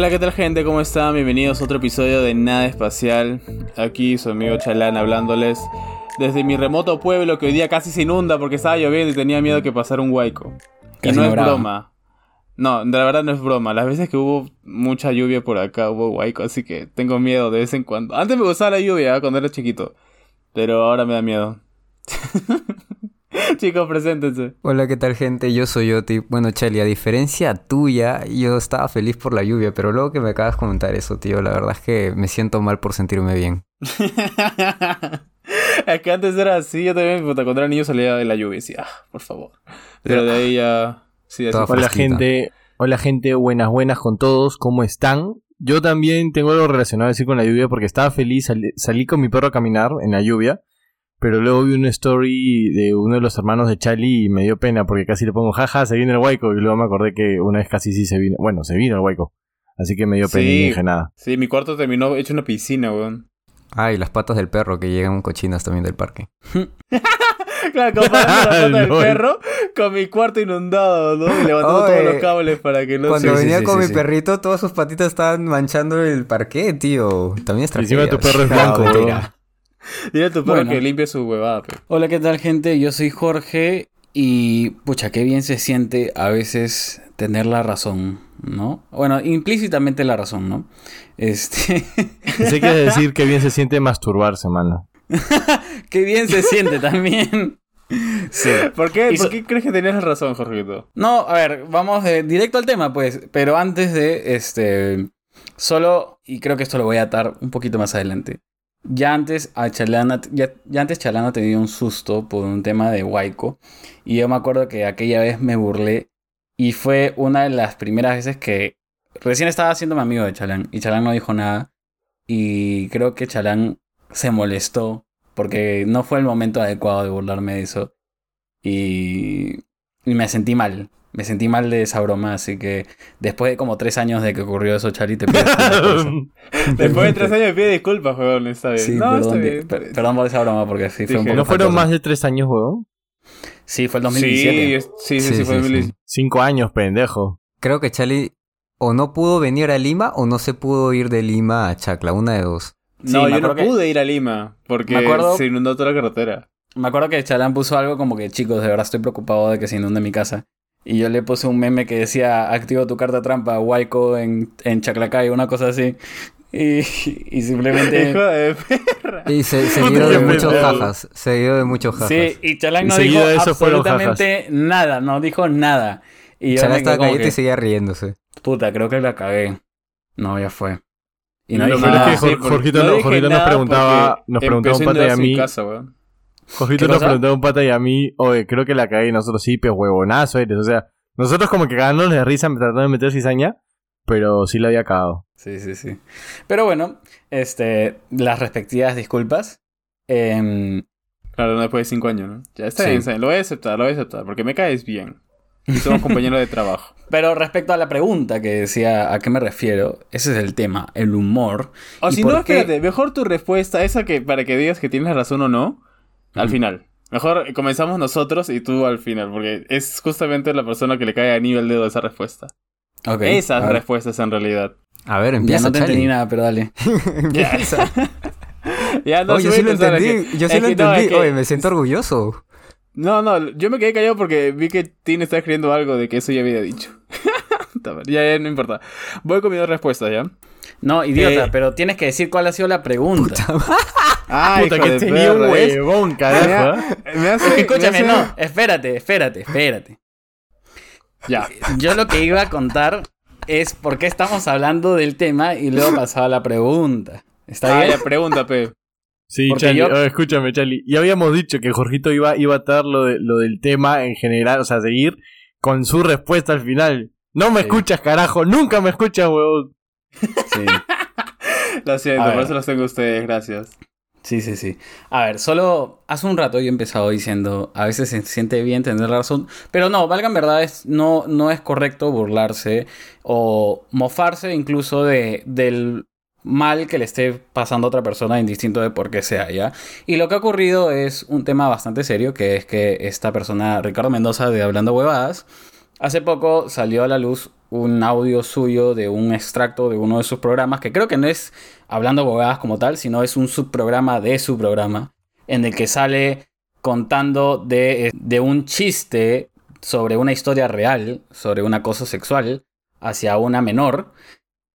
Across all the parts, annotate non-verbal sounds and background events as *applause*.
Hola, ¿qué tal gente? ¿Cómo están? Bienvenidos a otro episodio de Nada Espacial. Aquí su amigo Chalán hablándoles desde mi remoto pueblo que hoy día casi se inunda porque estaba lloviendo y tenía miedo que pasara un huaico. Y no es broma. No, de la verdad no es broma. Las veces que hubo mucha lluvia por acá hubo huaico, así que tengo miedo de vez en cuando. Antes me gustaba la lluvia ¿eh? cuando era chiquito, pero ahora me da miedo. *laughs* *laughs* Chicos, preséntense. Hola, ¿qué tal, gente? Yo soy Oti. Bueno, Cheli, a diferencia tuya, yo estaba feliz por la lluvia, pero luego que me acabas de comentar eso, tío, la verdad es que me siento mal por sentirme bien. *laughs* es que antes era así, yo también, cuando era niño salía de la lluvia y decía, ah, por favor. Pero de ahí ya. Sí, Hola, gente. Hola, gente. Buenas, buenas con todos. ¿Cómo están? Yo también tengo algo relacionado a decir con la lluvia porque estaba feliz, salí con mi perro a caminar en la lluvia pero luego vi una story de uno de los hermanos de Charlie y me dio pena porque casi le pongo, jaja, se viene el huaico. Y luego me acordé que una vez casi sí se vino. Bueno, se vino el huaico. Así que me dio pena y dije nada. Sí, mi cuarto terminó hecho una piscina, weón. Ah, y las patas del perro que llegan cochinas también del parque. *laughs* claro, comparando las *laughs* patas del perro con mi cuarto inundado, ¿no? Y levantando todos los cables para que no Cuando venía con mi perrito, todas sus patitas estaban manchando el parque, tío. También es Encima tu perro es *laughs* blanco, Dile a tu perro que limpie su huevada. Hola, ¿qué tal, gente? Yo soy Jorge y, pucha, qué bien se siente a veces tener la razón, ¿no? Bueno, implícitamente la razón, ¿no? Este. *laughs* Sé que decir que bien se siente masturbarse, mano. *laughs* qué bien se siente también. Sí. ¿Por qué, ¿Por qué crees que tenías la razón, Jorgito? No, a ver, vamos directo al tema, pues. Pero antes de, este, solo, y creo que esto lo voy a atar un poquito más adelante. Ya antes, a Chalana, ya, antes Chalana tenía un susto por un tema de Waiko. Y yo me acuerdo que aquella vez me burlé. Y fue una de las primeras veces que recién estaba haciéndome amigo de Chalán. Y Chalán no dijo nada. Y creo que Chalán se molestó. Porque no fue el momento adecuado de burlarme de eso. Y, y me sentí mal me sentí mal de esa broma, así que después de como tres años de que ocurrió eso, Charlie, te pido disculpas *laughs* Después de tres años me pide disculpas, weón, está bien. no, perdón, está bien. perdón por esa broma, porque sí fue un poco ¿No fueron más de tres años, weón? Sí, fue el 2017. Sí, sí, sí, fue el 2017. Cinco años, pendejo. Creo que Charlie o no pudo venir a Lima o no se pudo ir de Lima a Chacla, una de dos. No, yo no pude ir a Lima porque se inundó toda la carretera. Me acuerdo que Chalán puso algo como que, chicos, de verdad estoy preocupado de que se inunde mi casa. Y yo le puse un meme que decía, activo tu carta trampa, Waiko en, en Chaclacay, una cosa así. Y, y simplemente... *laughs* Hijo de perra. Y se, seguido de muchos jajas. Seguido de muchos jajas. Sí, y Chalán no dijo absolutamente nada, no dijo nada. Y Chalán estaba callado y seguía riéndose. Puta, creo que la cagué. No, ya fue. Y no, dije nada. Es que Jorgito, no nos preguntaba, nos preguntaba un pata a mí... Casa, Jojito nos preguntó a un pata y a mí, oye, creo que la cagué y nosotros sí, pero huevonazo eres. O sea, nosotros como que cagándonos de risa tratando de meter cizaña, pero sí la había cagado. Sí, sí, sí. Pero bueno, este, las respectivas disculpas. Eh, claro, después de cinco años, ¿no? Ya está bien, lo voy a aceptar, lo voy a aceptar, porque me caes bien. Y somos *laughs* compañeros de trabajo. Pero respecto a la pregunta que decía a qué me refiero, ese es el tema, el humor. O si no, espérate, mejor tu respuesta, esa que para que digas que tienes razón o no, al final. Mejor comenzamos nosotros y tú al final, porque es justamente la persona que le cae a nivel dedo esa respuesta. Okay, Esas respuestas en realidad. A ver, empieza. Ya no te entendí nada, pero dale. *laughs* ya. *laughs* ya no, yo sí lo entendí. Yo sí lo entendí. Oye, me siento orgulloso. No, no, yo me quedé callado porque vi que Tine está escribiendo algo de que eso ya había dicho. *laughs* ya, ya, no importa. Voy con mis dos respuestas, ¿ya? No, idiota, eh, pero tienes que decir cuál ha sido la pregunta. *laughs* Ay, Puta, que tenía un huevón, carajo. Me, hace, Escúchame, no, espérate, espérate, espérate. Ya. Yo lo que iba a contar es por qué estamos hablando del tema y luego pasaba la pregunta. ¿Está ah, bien? la pregunta, Pe. Sí, Charlie, oh, escúchame, Charlie. Ya habíamos dicho que Jorgito iba, iba a dar lo, de, lo del tema en general, o sea, seguir con su respuesta al final. No me escuchas, carajo, nunca me escuchas, huevón. Sí. *laughs* lo siento, por eso los tengo ustedes, gracias. Sí, sí, sí. A ver, solo hace un rato yo he empezado diciendo, a veces se siente bien tener la razón, pero no, valgan verdades, no, no es correcto burlarse o mofarse incluso de, del mal que le esté pasando a otra persona, indistinto de por qué sea, ¿ya? Y lo que ha ocurrido es un tema bastante serio, que es que esta persona, Ricardo Mendoza de Hablando Huevadas, hace poco salió a la luz un audio suyo de un extracto de uno de sus programas, que creo que no es hablando bobadas como tal, sino es un subprograma de su programa, en el que sale contando de, de un chiste sobre una historia real, sobre un acoso sexual hacia una menor,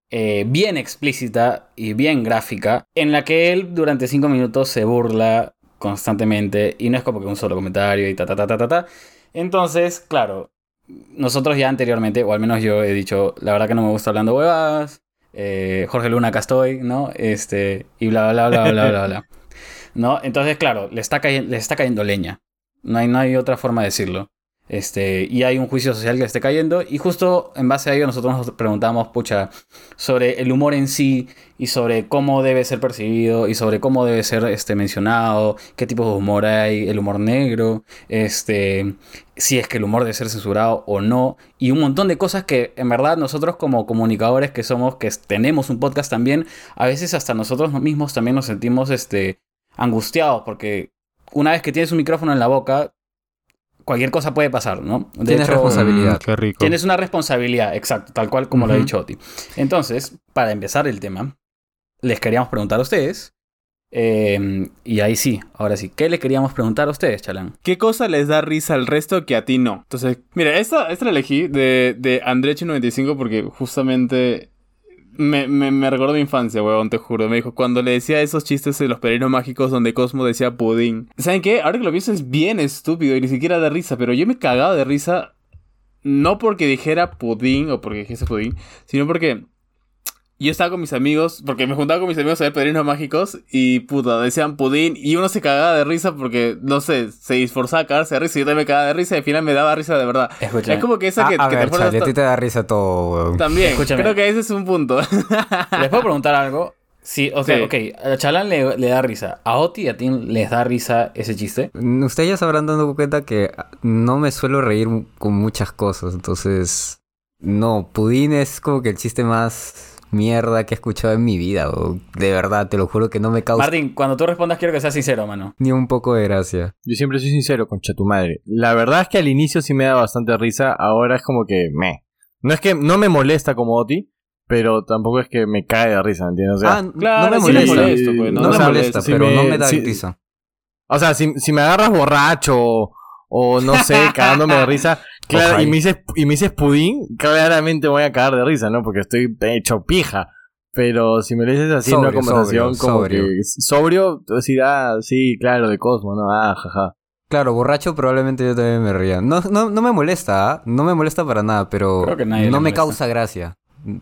eh, bien explícita y bien gráfica, en la que él durante cinco minutos se burla constantemente y no es como que un solo comentario y ta ta ta ta ta ta. Entonces, claro, nosotros ya anteriormente, o al menos yo he dicho, la verdad que no me gusta hablando huevadas, eh, Jorge Luna acá estoy, ¿no? Este, y bla, bla, bla, bla, bla, bla, *laughs* ¿No? Entonces, claro, le está, le está cayendo leña. No hay, no hay otra forma de decirlo. Este, y hay un juicio social que esté cayendo. Y justo en base a ello nosotros nos preguntamos, pucha, sobre el humor en sí y sobre cómo debe ser percibido y sobre cómo debe ser este, mencionado, qué tipo de humor hay, el humor negro, este, si es que el humor debe ser censurado o no. Y un montón de cosas que en verdad nosotros como comunicadores que somos, que tenemos un podcast también, a veces hasta nosotros mismos también nos sentimos este, angustiados porque una vez que tienes un micrófono en la boca, cualquier cosa puede pasar, ¿no? De tienes responsabilidad. Mm, qué rico. Tienes una responsabilidad, exacto, tal cual como lo ha dicho Oti. Entonces, para empezar el tema, les queríamos preguntar a ustedes. Eh, y ahí sí, ahora sí. ¿Qué le queríamos preguntar a ustedes, Chalán? ¿Qué cosa les da risa al resto que a ti no? Entonces, mira, esta, esta la elegí de, de Andrechi95 porque justamente me, me, me recordó mi infancia, weón, te juro. Me dijo, cuando le decía esos chistes de los peregrinos mágicos donde Cosmo decía pudín. ¿Saben qué? Ahora que lo pienso es bien estúpido y ni siquiera da risa, pero yo me cagaba de risa no porque dijera pudín o porque dijese pudín, sino porque yo estaba con mis amigos, porque me juntaba con mis amigos a ver Pedrinos Mágicos y puta, decían pudín y uno se cagaba de risa porque, no sé, se esforzaba a cagarse de risa y yo también me cagaba de risa y al final me daba risa de verdad. Escucha. Es como que esa Ah, que, a que ver, te pones Charlie, a hasta- ti te da risa todo, weón. También, Escúchame. creo que ese es un punto. *laughs* ¿Les puedo preguntar algo? Sí, o sea, Sí. ok, a Chalán le, le da risa. ¿A Oti y a ti les da risa ese chiste? Ustedes ya se habrán dado cuenta que no me suelo reír con muchas cosas, entonces... No, Pudín es como que el chiste más mierda que he escuchado en mi vida, o de verdad, te lo juro que no me causa Martín, cuando tú respondas quiero que seas sincero, mano. ni un poco de gracia. Yo siempre soy sincero, concha tu madre. La verdad es que al inicio sí me da bastante risa, ahora es como que me. No es que no me molesta como Oti, pero tampoco es que me cae de risa, ¿entiendes? O sea, ah, Claro, no sí me les molesta. molesto, pues, no, no me les molesta, molesta, sí pero me- no me da sí- risa. o sea si, si me agarras borracho o no sé, *laughs* cagándome de risa, claro, y me dices y me dices pudín, claramente voy a cagar de risa, ¿no? Porque estoy hecho pija. Pero si me lo dices así en una conversación sobrio, como sobrio. que sobrio, tú decir, ah, sí, claro, de Cosmo, ¿no? Ah, jaja. Claro, borracho probablemente yo también me ría. No, no, no me molesta, ¿ah? no me molesta para nada, pero Creo que nadie le no me molesta. causa gracia.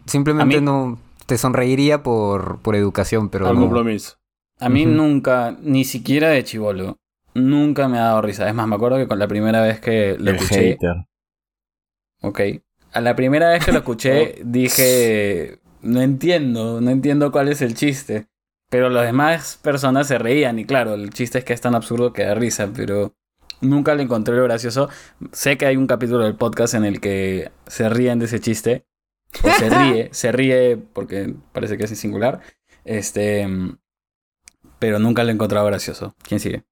Simplemente mí- no te sonreiría por, por educación, pero Al no. compromiso. A mí nunca, ni siquiera de chivolo, nunca me ha dado risa. Es más, me acuerdo que con la primera vez que lo El escuché, hater. Ok, a la primera vez que lo escuché *laughs* dije, no entiendo, no entiendo cuál es el chiste. Pero las demás personas se reían y claro, el chiste es que es tan absurdo que da risa, pero nunca le encontré lo gracioso. Sé que hay un capítulo del podcast en el que se ríen de ese chiste. O se *laughs* ríe, se ríe porque parece que es singular. Este, pero nunca lo he encontrado gracioso. ¿Quién sigue?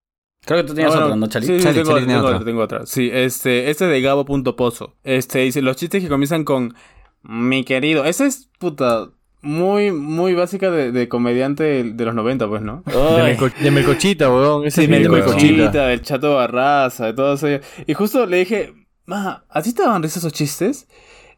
Creo que tú tienes Ah, bueno, otro, ¿no, Chali? Sí, sí, Chali, tengo, Chali tengo otra. otra, tengo otra. Sí, este, este de Gabo.pozo. Este dice, los chistes que comienzan con mi querido. Esa es puta muy, muy básica de, de comediante de, de los 90, pues, ¿no? De, Ay, Melco- de Melcochita, weón. Ese Sí, de Melcochita. Del Chato Barraza, de todo eso. Y justo le dije, ma, ¿a ti te daban risa esos chistes?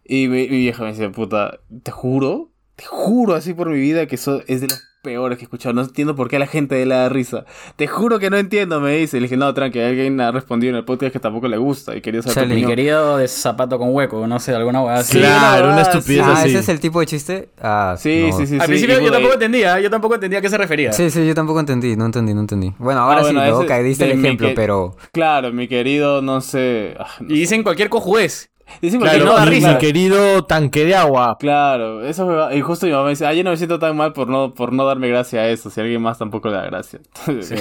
Y mi, mi vieja me decía, puta, te juro, te juro así por mi vida que eso es de los peores que he escuchado. No entiendo por qué a la gente le da risa. Te juro que no entiendo, me dice. Y le dije, no, tranqui, alguien ha respondido en el podcast que tampoco le gusta y quería saber mi opinión. querido de zapato con hueco, no sé, alguna hueá así. Sí, Claro, una estupidez. Ah, así. ese es el tipo de chiste. Ah, Sí, no. sí, sí. Al sí, principio yo tampoco entendía, yo tampoco entendía a qué se refería. Sí, sí, yo tampoco entendí, no entendí, no entendí. Bueno, ahora Ah, bueno, sí, luego de el ejemplo, que- pero Claro, mi querido, no sé. ah, no Y dicen cualquier cojuez. Claro, cualquier no da mi, risa. mi querido tanque de agua. Claro, eso me va- Y justo mi mamá me dice, ah, yo no me siento tan mal por no, por no darme gracia a eso, si alguien más tampoco le da gracia. *laughs* Sí.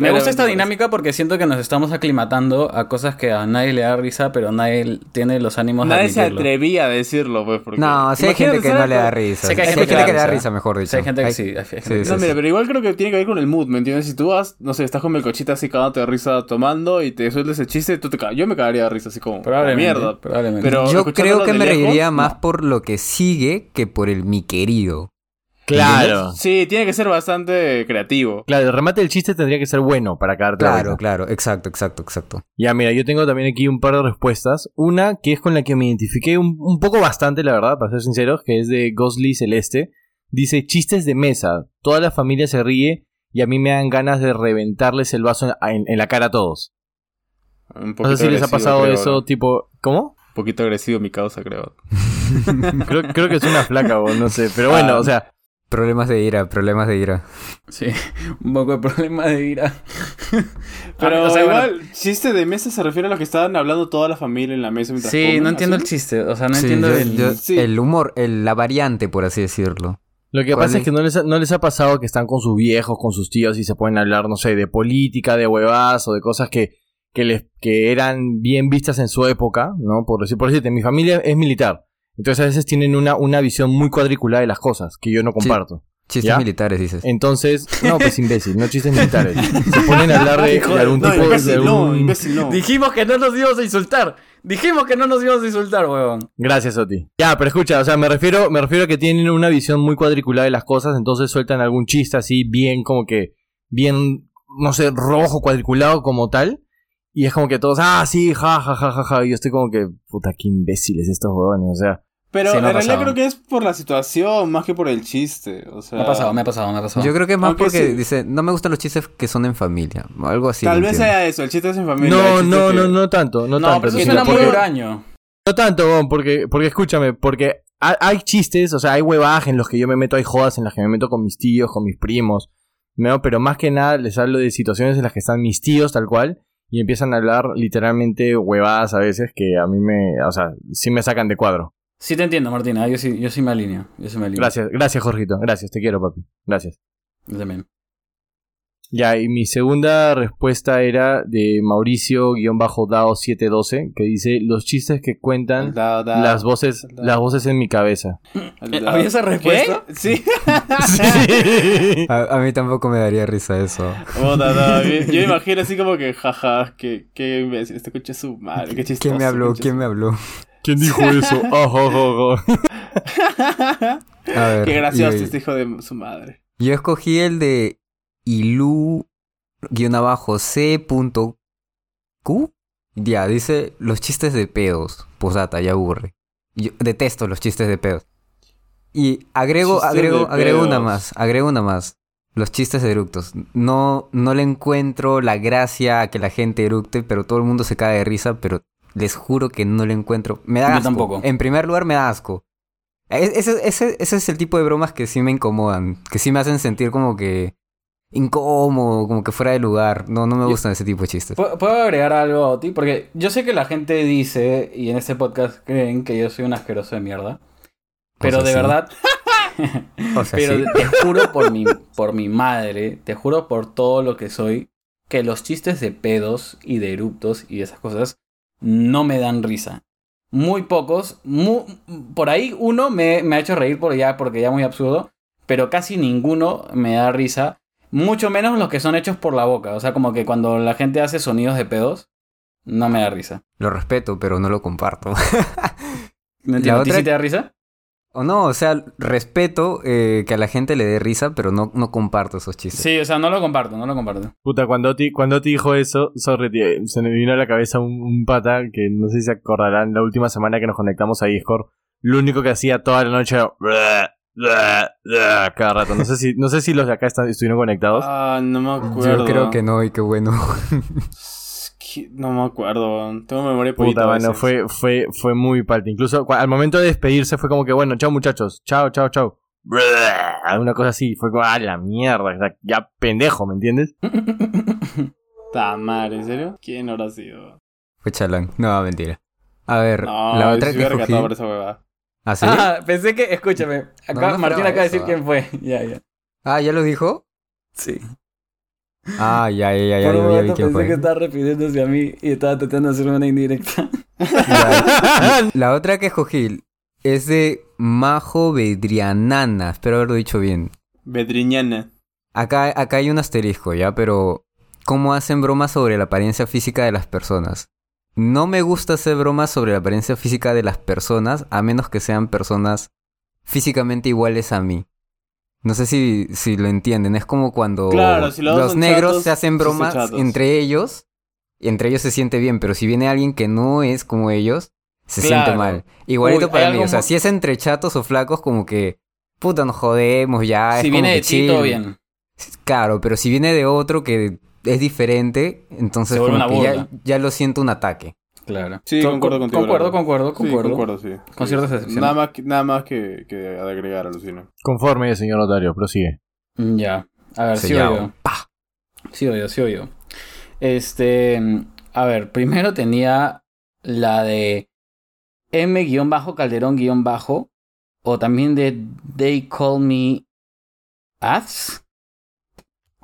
Me gusta esta dinámica porque siento que nos estamos aclimatando a cosas que a nadie le da risa, pero nadie tiene los ánimos de Nadie se atrevía a decirlo, pues. Porque... No, sí hay gente que no le da risa. Sé que hay gente que le da risa. mejor dicho. Sí, hay gente que sí. No, mira, pero igual creo que tiene que ver con el mood, ¿me entiendes? Si tú vas, no sé, estás con el cochita así cagándote de risa tomando y te sueltas el chiste, tú te ca- yo me cagaría de risa así como, Probablemente. mierda. Probablemente. Pero Yo creo que me reiría más por lo que sigue que por el mi querido. Claro. Sí, tiene que ser bastante creativo. Claro, el remate del chiste tendría que ser bueno para la Claro, claro, exacto, exacto, exacto. Ya, mira, yo tengo también aquí un par de respuestas. Una que es con la que me identifiqué un, un poco bastante, la verdad, para ser sinceros, que es de Gosly Celeste. Dice, chistes de mesa. Toda la familia se ríe y a mí me dan ganas de reventarles el vaso en, en- en la cara a todos. Un No sé si les ha pasado creo, eso, ¿no? tipo... ¿Cómo? Un poquito agresivo mi causa, creo. *laughs* Creo, creo que es una flaca o no sé. Pero bueno, Ah. o sea... Problemas de ira, problemas de ira. Sí, *laughs* un poco de problema de ira. *laughs* Pero Ah, o sea, igual, bueno, chiste de mesa se refiere a lo que estaban hablando toda la familia en la mesa mientras sí, comen, no entiendo el chiste. O sea, no Sí, entiendo yo- el. yo- sí. El humor, el- la variante, por así decirlo. Lo que ¿Cuál pasa es es? que no les, ha, no les ha pasado que están con sus viejos, con sus tíos y se pueden hablar, no sé, de política, de huevadas o de cosas que, que, les, que eran bien vistas en su época, ¿no? Por decir, por decirte, mi familia es militar. Entonces a veces tienen una, una visión muy cuadriculada de las cosas que yo no comparto. Chistes ¿Ya? militares, dices. Entonces, no, pues *laughs* imbécil, no chistes militares. *laughs* Se ponen a hablar de, algún no, tipo imbécil, de no, algún- imbécil, no. Dijimos que no nos íbamos a insultar. Dijimos que no nos íbamos a insultar, huevón. Gracias, Oti. Ya, pero escucha, o sea, me refiero, me refiero a que tienen una visión muy cuadriculada de las cosas, entonces sueltan algún chiste así, bien como que, bien, no sé, rojo, cuadriculado como tal. Y es como que todos, ah, sí, ja, ja, ja, ja, ja. Y yo estoy como que, puta, qué imbéciles estos huevones, o sea. Pero Sí, en realidad pasado. creo que es por la situación más que por el chiste. O sea, Me ha pasado, me ha pasado, me ha pasado. Yo creo que es más Aunque porque sí. dice, no me gustan los chistes que son en familia. o Algo así. Tal vez entiendo. sea eso, el chiste es en familia. No, no, que- no, no tanto, no, No, tanto. pero eso suena muy huraño. No tanto, porque, porque escúchame, porque ha- hay chistes, o sea, hay huevadas en los que yo me meto, hay jodas en las que me meto con mis tíos, con mis primos, ¿no? Pero más que nada les hablo de situaciones en las que están mis tíos tal cual y empiezan a hablar literalmente huevadas a veces que a mí me, o sea, sí me sacan de cuadro. Sí te entiendo, Martina. Yo sí, yo sí me alineo. Yo sí me alineo. Gracias, gracias Jorgito, gracias, te quiero papi, gracias. Yo también. Ya, y mi segunda respuesta era de Mauricio-Dao712, que dice, los chistes que cuentan Da, da, las voces, da, las voces en mi cabeza. da. ¿Había esa respuesta? ¿Qué? Sí. A, a mí tampoco me daría risa eso. No, *laughs* yo, yo me imagino así como que, jaja, que, que imbécil, este coche es su madre, qué chistoso. ¿Quién me habló? ¿Quién me habló? ¿Quién dijo eso? *laughs* Ja, ja, ja. A ver. Qué gracioso y- este hijo de su madre. Yo escogí el de ilu-c.q. Ya, dice los chistes de pedos. Posata, ya aburre. Yo detesto los chistes de pedos. Y agrego, Chistes agrego, agrego una más, agrego una más. Los chistes de eructos. No, no le encuentro la gracia a que la gente eructe, pero todo el mundo se cae de risa, pero les juro que no le encuentro. Me da Yo asco. tampoco. En primer lugar, me da asco. Es- Ese, ese- ese es el tipo de bromas que sí me incomodan, que sí me hacen sentir como que incómodo, como que fuera de lugar. No, no me Yo- gustan ese tipo de chistes. ¿Puedo agregar algo a ti? Porque yo sé que la gente dice, y en este podcast creen que yo soy un asqueroso de mierda. Pero O sea, de sí. verdad, *laughs* O sea, pero sí. te juro por mi, *laughs* por mi madre, te juro por todo lo que soy, que los chistes de pedos y de eruptos y esas cosas no me dan risa. Muy pocos, mu- por ahí uno me, me ha hecho reír por ya, porque ya muy absurdo, pero casi ninguno me da risa. Mucho menos los que son hechos por la boca. O sea, como que cuando la gente hace sonidos de pedos, no me da risa. Lo respeto, pero no lo comparto. *laughs* ¿No? ¿A ti otra- sí te da risa? o no, o sea, respeto eh, que a la gente le dé risa, pero no, no comparto esos chistes. Sí, o sea, no lo comparto, no lo comparto. Puta, cuando Oti, cuando Oti dijo eso, sorry, tío, se me vino a la cabeza un, un pata que no sé si se acordarán, la última semana que nos conectamos a Discord, lo único que hacía toda la noche era... Cada rato. No sé si, no sé si los de acá están, estuvieron conectados. Ah, no me acuerdo. Yo creo que no, y qué bueno. No me acuerdo. Tengo memoria Puta, bueno, fue, fue, fue muy palta. Incluso al momento de despedirse fue como que, bueno, chao muchachos, chao, chao, chao. Alguna cosa así, fue como, ah, la mierda, ya pendejo, ¿me entiendes? *laughs* Ta madre, ¿en serio? ¿Quién habrá sido? Fue chalán. No, mentira. A ver, No, la otra que por esa huevada. ¿Ah, sí? Ah, pensé que, escúchame, acá No, no Martín acaba de decir quién fue. *laughs* Ya, ya. Ah, ¿ya lo dijo? Sí. Ah, ya, ya, ya, ya, Por ya vi momento quién pensé fue. que estaba refiriéndose a mí y estaba tratando de hacerme una indirecta. *laughs* La otra que escogí es de Majo Bedrianana. Espero haberlo dicho bien. Bedriñana. Acá, acá hay un asterisco, ¿ya? Pero, ¿cómo hacen bromas sobre la apariencia física de las personas? No me gusta hacer bromas sobre la apariencia física de las personas, a menos que sean personas físicamente iguales a mí. No sé si, si lo entienden. Es como cuando Claro, si los dos los negros chatos, se hacen bromas entre ellos, y entre ellos se siente bien, pero si viene alguien que no es como ellos, se Claro. siente mal. Igualito Uy, para mí. O sea, si es entre chatos o flacos, como que, puta, nos jodemos ya. si viene de ti, todo bien. Claro, pero si viene de otro que es diferente, entonces como que ya, ya lo siento un ataque. Claro. Sí, Con- concuerdo contigo. Concuerdo, concuerdo, Sí, concuerdo. concuerdo, sí. Con Sí. ciertas excepciones. Nada más, que- nada más que, que agregar, alucino. Conforme, señor notario, prosigue. Mm, Ya. A ver, sí oigo. Sí oigo, sí oigo. Este. A ver, primero tenía la de M-Calderón-Bajo. O también de They Call Me Ads.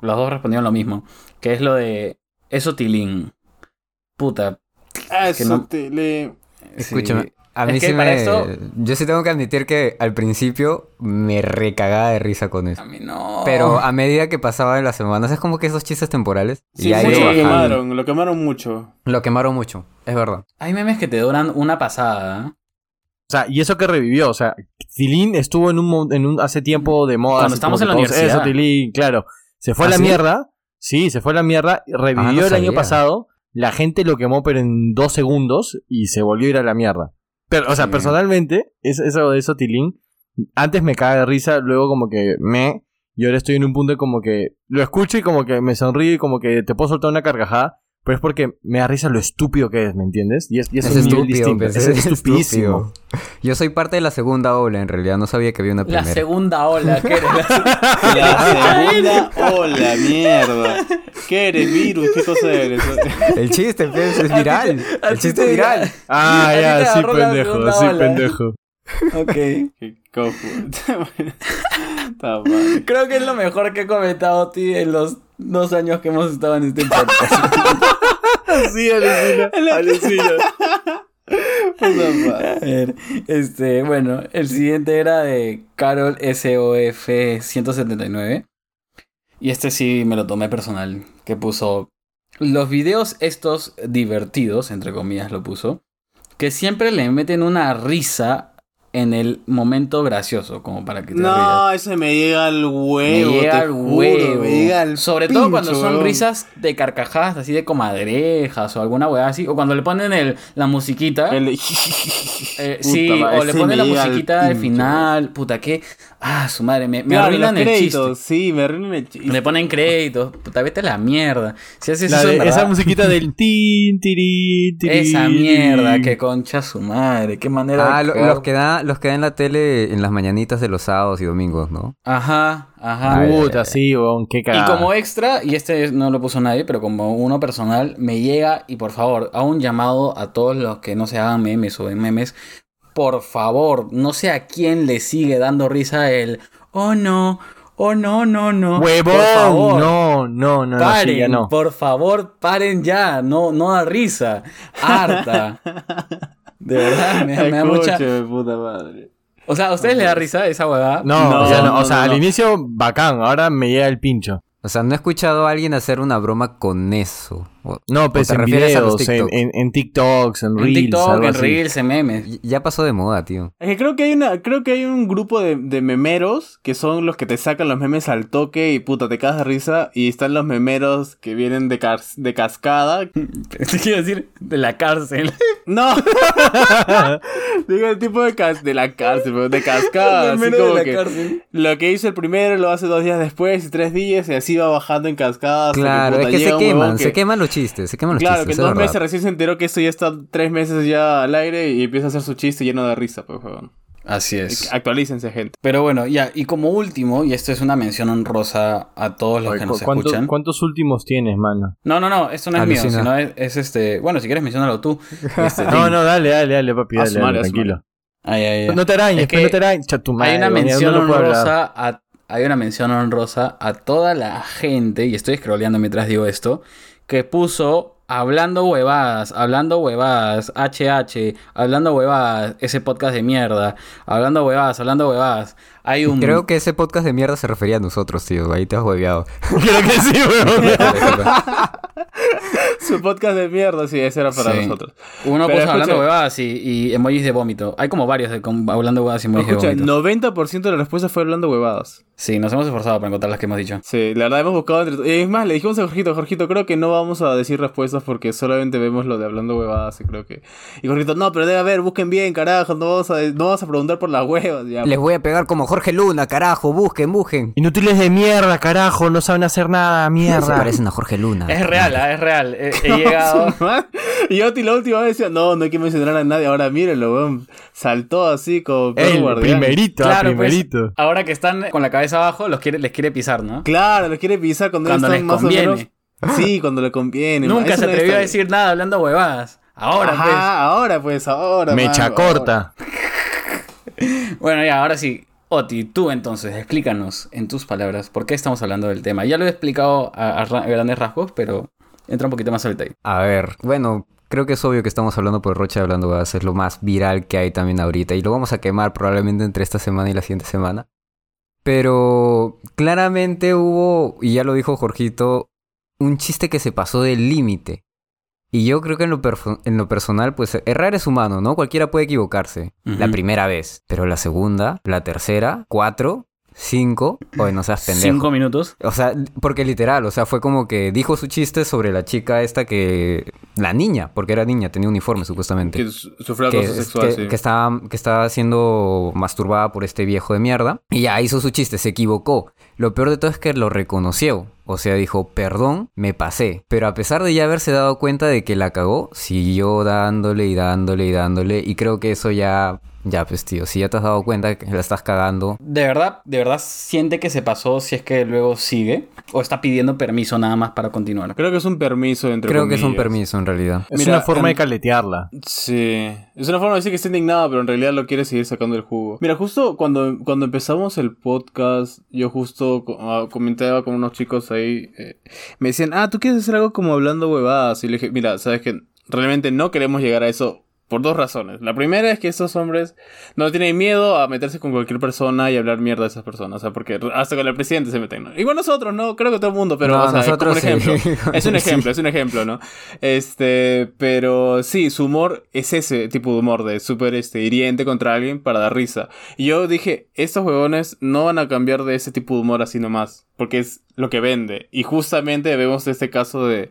Los dos respondieron lo mismo. Que es lo de Eso Tilín. Puta. Que no- te le... Escúchame, sí. a Es mí que sí me... esto- Yo sí tengo que admitir que al principio me recagaba de risa con eso. A mí no. Pero a medida que pasaban las semanas, es como que esos chistes temporales. Sí, y ha sí, lo quemaron, lo quemaron mucho. Lo quemaron mucho, es verdad. Hay memes que te duran una pasada. ¿eh? O sea, y eso que revivió, o sea, Tilín estuvo en un, mo- en un hace tiempo de moda. Cuando estamos en la todos, universidad. Eso, Tilín, claro. Se fue a ¿Ah, la sí? mierda. Sí, se fue a la mierda. Revivió Ah, no el año pasado. La gente lo quemó, pero en dos segundos. Y se volvió a ir a la mierda. Pero, o sea, Sí. personalmente, es- eso de eso, Tilín, antes me caga de risa, luego como que me. Y ahora estoy en un punto de como que lo escucho y como que me sonríe y como que te puedo soltar una carcajada. Pero es porque me da risa lo estúpido que es, ¿me entiendes? Y es, y es Es un nivel distinto. pues, Es, es estupidísimo. Yo soy parte de la segunda ola, en realidad. No sabía que había una La primera. segunda ola, que eres *laughs* la- *laughs* La segunda ola, mierda. ¿Qué eres, virus? ¿Qué cosa eres? El chiste, pues, es viral. El chiste te- es viral. Ah, ya, sí, la pendejo, sí, ola. pendejo. Ok. *laughs* Qué cojo. Está mal. Creo que es lo mejor que he comentado ti en los dos años que hemos estado en este podcast. Sí, alucina, alucina. Madre. A ver, este, bueno, el siguiente era de Carol SOF 179. Y este sí me lo tomé personal, que puso los videos estos divertidos, entre comillas lo puso, que siempre le meten una risa en el momento gracioso, como para que te rías. No, ese me llega al huevo. Me llega al juro, huevo. Me llega al Sobre todo cuando son weón. risas de carcajadas así de comadrejas o alguna weá así. O cuando le ponen el, la musiquita. El- eh, *laughs* sí, o le ponen la al musiquita al pincho, final. Puta, que. Ah, su madre, me, me Claro, arruinan los el chiste. Sí, me arruinan el chiste. Le ponen créditos. Puta, vete a la mierda. Si haces La eso, de- en verdad, esa musiquita del *laughs* tin, tirín, tirín, Esa mierda, que concha su madre. Qué manera Ah, de. lo- los, que da, los que da en la tele en las mañanitas de los sábados y domingos, ¿no? Ajá, ajá. Ay, Puta, sí, weón, qué Y cagada. como extra, y este no lo puso nadie, pero como uno personal, me llega y por favor, a un llamado a todos los que no se hagan memes o ven memes, por favor, no sé a quién le sigue dando risa el, oh no, oh no, no, no. ¡Huevón! Por favor, No, no, no, no, paren, sí, ya no. por favor, paren ya, no, no da risa, harta. *laughs* De verdad, me, me da mucha... Puta madre. O sea, ¿a ustedes les da risa esa huevada? No, No, o sea, no, no, o sea no, al no. inicio bacán, ahora me llega el pincho. O sea, no he escuchado a alguien hacer una broma con eso. O- No, pues en refieres a los videos, en, TikTok? en, en TikToks, en En Reels, TikTok, algo en. Reels, en memes. Ya pasó de moda, tío. Es que creo que hay una, creo que hay un grupo de, de memeros que son los que te sacan los memes al toque y puta te cagas de risa. Y están los memeros que vienen de, cas- de cascada. *laughs* Quiero decir, de la cárcel. *laughs* No, *laughs* digo el tipo de, cas- de la cárcel, pero de cascada. así Mero de como la que cárcel. lo que hizo el primero lo hace dos días después y tres días y así va bajando en cascada. hasta Claro, puta, es que llega se queman, que- se queman los chistes, se queman los Claro, que chistes. en es dos verdad. meses recién se enteró que esto ya está tres meses ya al aire y empieza a hacer su chiste lleno de risa, pues, huevón. Así es. Actualícense, gente. Pero bueno, ya, y como último, y esto es una mención honrosa a todos los Oye, que ¿cu- nos cuánto- escuchan. ¿Cuántos últimos tienes, mano? No, no, no, esto no es mío, Alucina. sino es, es este. Bueno, si quieres mencionarlo tú. *laughs* Este, No, no, dale, dale, dale, papi, dale, dale, tranquilo. Ay, ay, ay. No te arañes, Es pues, que no te arañes. Hay una weón, mención no honrosa a, hay una mención honrosa a toda la gente, y estoy scrolleando mientras digo esto, que puso hablando huevadas, hablando huevadas, HH, hablando huevadas, ese podcast de mierda, hablando huevadas, hablando huevadas. Hay un... Creo que ese podcast de mierda se refería a nosotros, tío. Ahí te has hueveado. *laughs* Creo que sí, weón. *laughs* *laughs* Su podcast de mierda, sí, ese era para Sí. nosotros. Uno Pero puso hablando escucha- huevadas y, y emojis de vómito. Hay como varios de con- hablando huevadas y emojis Escucha, de vómito. 90% de la respuesta fue hablando huevadas. Sí, nos hemos esforzado para encontrar las que hemos dicho. Sí, la verdad hemos buscado entre... y Es más, le dijimos a Jorgito, Jorgito, creo que no vamos a decir respuestas porque solamente vemos lo de hablando huevadas y creo que... Y Jorgito, no, pero debe haber, busquen bien, carajo, no vamos a, no vamos a preguntar por las huevas. Ya, Les voy a pegar como Jorge Luna, carajo. Busquen, busquen. Inútiles de mierda, carajo. No saben hacer nada, Se mierda. parecen a Jorge Luna. Es real, ¿ah? es real. He, he llegado... *laughs* y Oti la última vez decía, no, no hay que mencionar a nadie. Ahora mírenlo, weón. Saltó así como El guardián. primerito, ah, Claro, pues, primerito. ahora que están con la cabeza abajo, los quiere, les quiere pisar, ¿no? Claro, lo quiere pisar cuando, Cuando están les más conviene. o menos... Sí, cuando le conviene. Nunca se atrevió a decir nada hablando huevadas. Ahora, Ajá, pues. ahora pues, ahora. Mecha mano, corta. Bueno, ya, ahora sí. Oti, tú entonces, explícanos en tus palabras por qué estamos hablando del tema. Ya lo he explicado a, a ra- a grandes rasgos, pero entra un poquito más al detalle. A ver, bueno, creo que es obvio que estamos hablando por Rocha hablando a ser lo más viral que hay también ahorita y lo vamos a quemar probablemente entre esta semana y la siguiente semana. Pero claramente hubo, y ya lo dijo Jorgito, un chiste que se pasó del límite. Y yo creo que en lo, en lo personal, pues errar es humano, ¿no? Cualquiera puede equivocarse. La primera vez. Pero la segunda, la tercera, cuatro, cinco, oye, no seas pendejo. Cinco minutos. O sea, porque literal, o sea, fue como que dijo su chiste sobre la chica esta que... La niña, porque era niña, tenía uniforme supuestamente. Que su- sufrió Que, sexual, que- sí. que estaba, que estaba siendo masturbada por este viejo de mierda. Y ya hizo su chiste, se equivocó. Lo peor de todo es que lo reconoció. O sea, dijo, perdón, me pasé. Pero a pesar de ya haberse dado cuenta de que la cagó, siguió dándole y dándole y dándole. Y creo que eso ya... Ya, pues tío, si ya te has dado cuenta que la estás cagando, ¿De verdad, de verdad siente que se pasó si es que luego sigue? ¿O está pidiendo permiso nada más para continuar? Creo que es un permiso entre creo que es un permiso en realidad. Es Mira, una forma en- de caletearla. Sí, es una forma de decir que está indignado, pero en realidad lo quiere seguir sacando el jugo. Mira, justo cuando, cuando empezamos el podcast, yo justo ah, comentaba con unos chicos ahí, eh, me decían, ah, ¿tú quieres hacer algo como hablando huevadas? Y le dije, mira, sabes que realmente no queremos llegar a eso por dos razones. La primera es que estos hombres no tienen miedo a meterse con cualquier persona y hablar mierda de esas personas, o sea, porque hasta con el presidente se meten, ¿no? Igual nosotros, ¿no? Creo que todo el mundo, pero, No, o sea, nosotros como un sí. ejemplo. Es un *laughs* ejemplo, es un ejemplo, ¿no? Este, pero sí, su humor es ese tipo de humor, de súper este, hiriente contra alguien para dar risa. Y yo dije, estos huevones no van a cambiar de ese tipo de humor así nomás, porque es lo que vende. Y justamente vemos este caso de,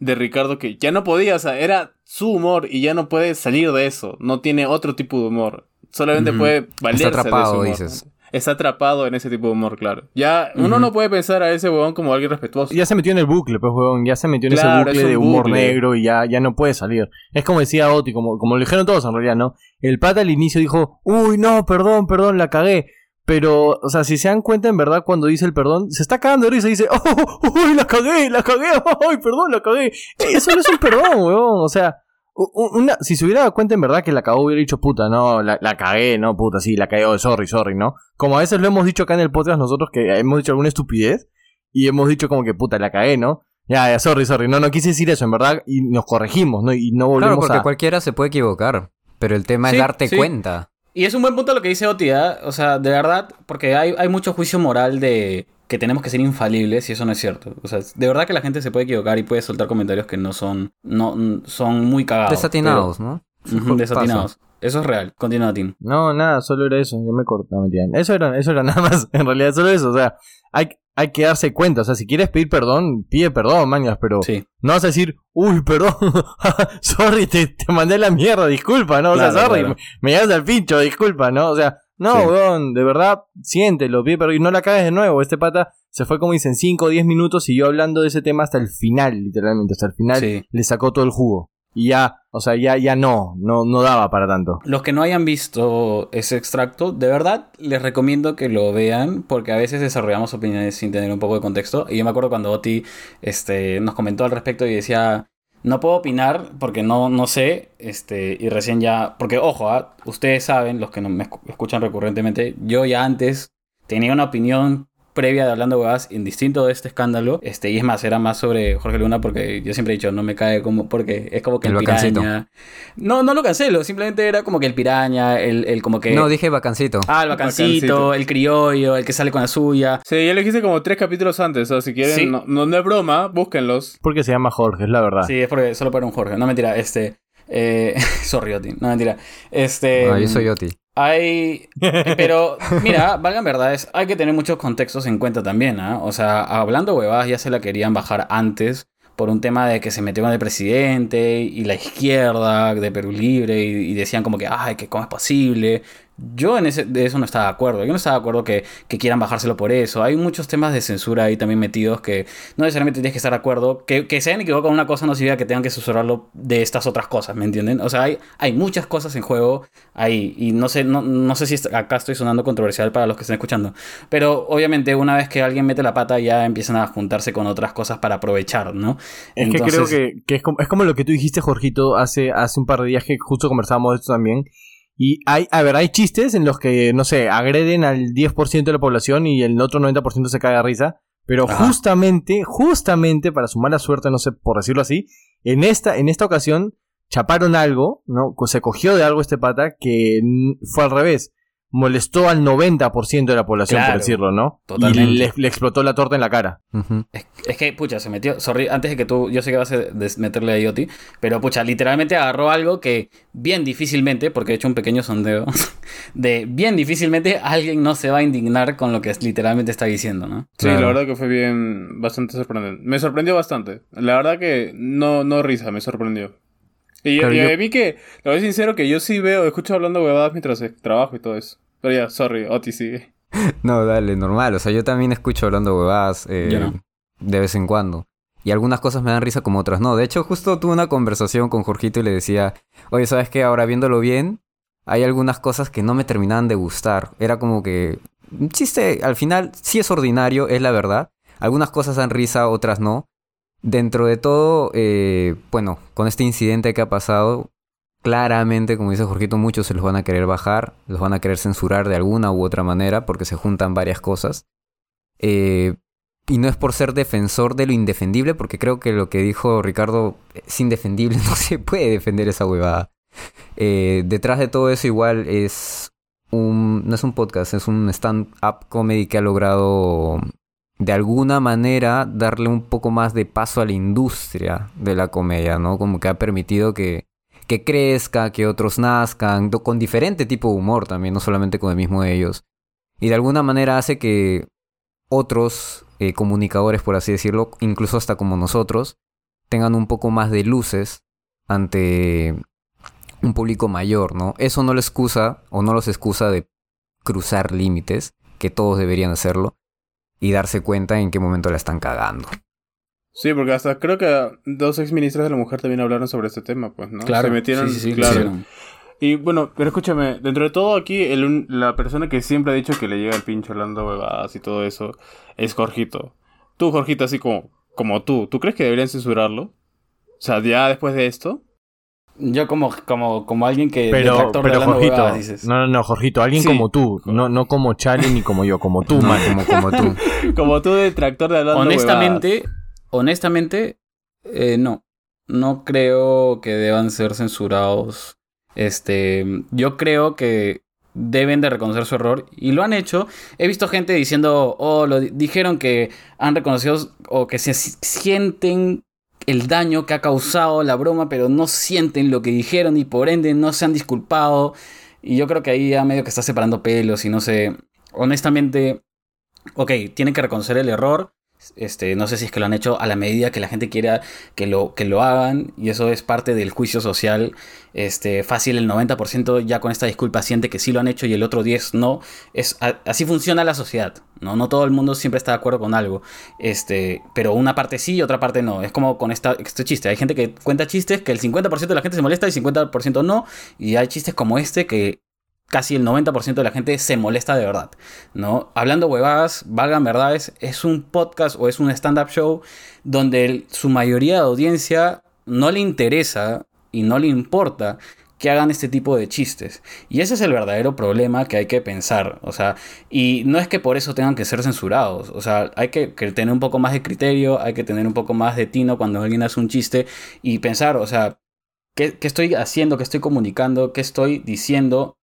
de Ricardo que ya no podía, o sea, era su humor y ya no puede salir de eso, no tiene otro tipo de humor. Solamente Ujú. puede valerse ese atrapado, humor. dices. Está atrapado en ese tipo de humor, claro. Ya, uno no puede pensar a ese huevón como alguien respetuoso. Ya se metió en el bucle, pues, huevón. Ya se metió en Claro, ese es bucle de humor bucle. negro y ya, ya no puede salir. Es como decía Oti, como, como lo dijeron todos en realidad, ¿no? El pata al inicio dijo, uy, no, perdón, perdón, la cagué. Pero, o sea, si se dan cuenta, en verdad, cuando dice el perdón, se está cagando de risa y dice, oh, uy, la cagué, la cagué, *laughs* ay, perdón, la cagué. Eso no es un perdón, *laughs* huevón. O sea, una, si se hubiera dado cuenta en verdad que la cagó, hubiera dicho, puta, no, la, la cagué, no, puta, sí, la cagué, oh, sorry, sorry, ¿no? Como a veces lo hemos dicho acá en el podcast nosotros que hemos dicho alguna estupidez y hemos dicho como que, puta, la cagué, ¿no? Ya, ya, sorry, sorry, no, no quise decir eso, en verdad, y nos corregimos, ¿no? Y no Claro, volvemos porque a... cualquiera se puede equivocar. Pero el tema Sí, es darte sí. cuenta. Y es un buen punto lo que dice Oti, ¿ah? O sea, de verdad, porque hay, hay mucho juicio moral de que tenemos que ser infalibles y eso no es cierto. O sea, de verdad que la gente se puede equivocar y puede soltar comentarios que no son, no, son muy cagados. Desatinados, ¿no? pero- Ujú, *laughs* desatinados. Eso es real. Continúa, Tim. No, nada, solo era eso, yo me corté, no mentira. Eso era, eso era nada más, *laughs* en realidad solo eso, o sea, hay, hay que darse cuenta, o sea, si quieres pedir perdón, pide perdón, mañas, pero Sí. no vas a decir, uy, perdón, *laughs* sorry, te, te mandé la mierda, disculpa, ¿no? O sea, sorry, claro. me, me llegas al pincho, disculpa, ¿no? O sea, no, Sí. weón, de verdad, siéntelo, pide perdón y no la cagues de nuevo. Este pata se fue, como dicen, 5 o 10 minutos y yo hablando de ese tema hasta el final, literalmente, hasta el final Sí. le sacó todo el jugo. Y ya, o sea, ya, ya no, no, no daba para tanto. Los que no hayan visto ese extracto, de verdad les recomiendo que lo vean porque a veces desarrollamos opiniones sin tener un poco de contexto. Y yo me acuerdo cuando Oti este, nos comentó al respecto y decía, no puedo opinar porque no, no sé, este, y recién ya, porque ojo, ah, ustedes saben, los que no me escu- escuchan recurrentemente, yo ya antes tenía una opinión previa de Hablando Huevadas, indistinto de este escándalo. Este, y es más, era más sobre Jorge Luna porque yo siempre he dicho, no me cae como, porque es como que el, El piraña. No, no lo cancelo, simplemente era como que el piraña, el, el como que. No, dije vacancito. Ah, el bacancito, Bacancito. el criollo, el que sale con la suya. Sí, ya lo dijiste como tres capítulos antes, o sea, si quieren, Sí. no, no, no es broma, búsquenlos. Porque se llama Jorge, es la verdad. Sí, es porque solo para un Jorge. No mentira, este. Eh, *laughs* sorry, Oti. No mentira. Este. Ah, yo soy Oti. Hay. *laughs* Pero, mira, valgan verdades, hay que tener muchos contextos en cuenta también, ¿ah? O sea, hablando huevadas, ya se la querían bajar antes por un tema de que se metió con el presidente y la izquierda de Perú Libre y, y decían como que, ay, que cómo es posible. Yo en ese, de eso no estaba de acuerdo. Yo no estaba de acuerdo que, que quieran bajárselo por eso. Hay muchos temas de censura ahí también metidos que no necesariamente tienes que estar de acuerdo. Que, que se hayan equivocado con una cosa no significa que tengan que censurarlo de estas otras cosas, ¿me entienden? O sea, hay, hay muchas cosas en juego ahí. Y no sé, no, no sé si acá estoy sonando controversial para los que estén escuchando. Pero obviamente una vez que alguien mete la pata ya empiezan a juntarse con otras cosas para aprovechar, ¿no? Es que creo que, que es, como, es como lo que tú dijiste, Jorgito, hace, hace un par de días que justo conversábamos de esto también. Y hay, a ver, hay chistes en los que, no sé, agreden al 10% de la población y el otro 90% se cae de risa. Pero Ajá. justamente, justamente para su mala suerte, no sé, por decirlo así, en esta, en esta ocasión chaparon algo, ¿no? Se cogió de algo este pata que fue al revés. Molestó al 90% de la población, Claro, por decirlo, ¿no? totalmente. Y le, le explotó la torta en la cara. Es, es que, pucha, se metió. Sorry, antes de que tú. Yo sé que vas a des- meterle a IoT. Pero, pucha, literalmente agarró algo que bien difícilmente, porque he hecho un pequeño sondeo, *laughs* de bien difícilmente alguien no se va a indignar con lo que es- literalmente está diciendo, ¿no? Sí, Claro. la verdad que fue bien, bastante sorprendente. Me sorprendió bastante. La verdad que no, no risa, me sorprendió. Y, yo- a mí que, lo voy sincero, que yo sí veo, escucho hablando huevadas mientras trabajo y todo eso. Pero ya, sorry, Oti sigue. *laughs* No, dale, normal. O sea, yo también escucho hablando huevadas eh, Yo no. de vez en cuando. Y algunas cosas me dan risa como otras no. De hecho, justo tuve una conversación con Jorgito y le decía, oye, ¿sabes qué? Ahora viéndolo bien, hay algunas cosas que no me terminaban de gustar. Era como que un chiste, al final, sí es ordinario, es la verdad. Algunas cosas dan risa, otras no. Dentro de todo, eh, bueno, con este incidente que ha pasado, claramente, como dice Jorgito, muchos se los van a querer bajar, los van a querer censurar de alguna u otra manera porque se juntan varias cosas. Eh, y no es por ser defensor de lo indefendible, porque creo que lo que dijo Ricardo es indefendible, *laughs* no se puede defender esa huevada. Eh, detrás de todo eso igual es un, no es un podcast, es un stand-up comedy que ha logrado de alguna manera darle un poco más de paso a la industria de la comedia, ¿no? Como que ha permitido que, que crezca, que otros nazcan, con diferente tipo de humor también, no solamente con el mismo de ellos. Y de alguna manera hace que otros eh, comunicadores, por así decirlo, incluso hasta como nosotros, tengan un poco más de luces ante un público mayor, ¿no? Eso no lo excusa o no los excusa de cruzar límites, que todos deberían hacerlo, y darse cuenta en qué momento la están cagando. Sí, porque hasta creo que dos ex ministras de la mujer también hablaron sobre este tema, pues, ¿no? Claro. Se metieron, sí, sí, sí, claro. Y bueno, pero escúchame, dentro de todo aquí, el la persona que siempre ha dicho que le llega el pincho hablando huevadas y todo eso es Jorgito. Tú, Jorgito, así como, como tú, ¿tú crees que deberían censurarlo? O sea, ya después de esto. Yo como, como, como alguien que Pero, detractor de pero Hablando Jorgito, dices. no, no, no, Jorgito, alguien Sí. como tú, no, no como Charlie ni como yo, como tú, No, man. como, como tú. *laughs* Como tú, detractor de hablando honestamente, honestamente, eh, no. No creo que deban ser censurados. Este, yo creo que deben de reconocer su error y lo han hecho. He visto gente diciendo, oh, lo di- dijeron que han reconocido o que se si- sienten el daño que ha causado la broma, pero no sienten lo que dijeron y por ende no se han disculpado. Y yo creo que ahí ya medio que está separando pelos y no sé. Honestamente, ok, tienen que reconocer el error. Este, no sé si es que lo han hecho a la medida que la gente quiera que lo, que lo hagan. Y eso es parte del juicio social. Este, fácil, el 90% ya con esta disculpa siente que sí lo han hecho y el otro 10% no. Es, así funciona la sociedad. ¿no? no todo el mundo siempre está de acuerdo con algo. Este, pero una parte sí y otra parte no. Es como con esta, este chiste. Hay gente que cuenta chistes que el 50% de la gente se molesta y el 50% no. Y hay chistes como este que casi el 90% de la gente se molesta de verdad, ¿no? Hablando huevadas, valgan verdades, es un podcast o es un stand-up show donde su mayoría de audiencia no le interesa y no le importa que hagan este tipo de chistes. Y ese es el verdadero problema que hay que pensar. O sea, y no es que por eso tengan que ser censurados. O sea, hay que, tener un poco más de criterio, hay que tener un poco más de tino cuando alguien hace un chiste y pensar, o sea, ¿qué, qué estoy haciendo? ¿Qué estoy comunicando? ¿Qué estoy diciendo?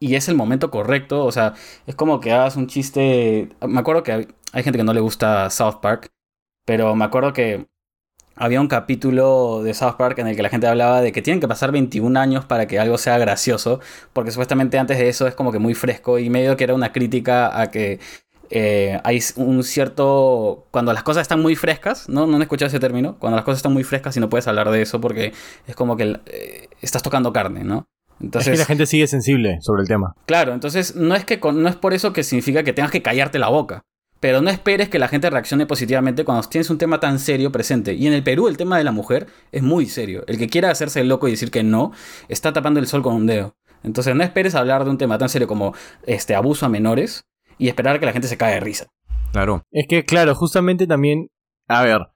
Y es el momento correcto. O sea, es como que hagas un chiste. Me acuerdo que hay gente que no le gusta South Park. Pero me acuerdo que había un capítulo de South Park en el que la gente hablaba de que tienen que pasar 21 años para que algo sea gracioso, porque supuestamente antes de eso es como que muy fresco y medio que era una crítica a que eh, hay un cierto... Cuando las cosas están muy frescas, ¿no? No han escuchado ese término, cuando las cosas están muy frescas y no puedes hablar de eso porque es como que eh, estás tocando carne, ¿no? Entonces, es que la gente sigue sensible sobre el tema. Claro, entonces no es, que, no es por eso que significa que tengas que callarte la boca. Pero no esperes que la gente reaccione positivamente cuando tienes un tema tan serio presente. Y en el Perú el tema de la mujer es muy serio. El que quiera hacerse el loco y decir que no, está tapando el sol con un dedo. Entonces no esperes hablar de un tema tan serio como este abuso a menores y esperar que la gente se caiga de risa. Claro. Es que, claro, justamente también. A ver.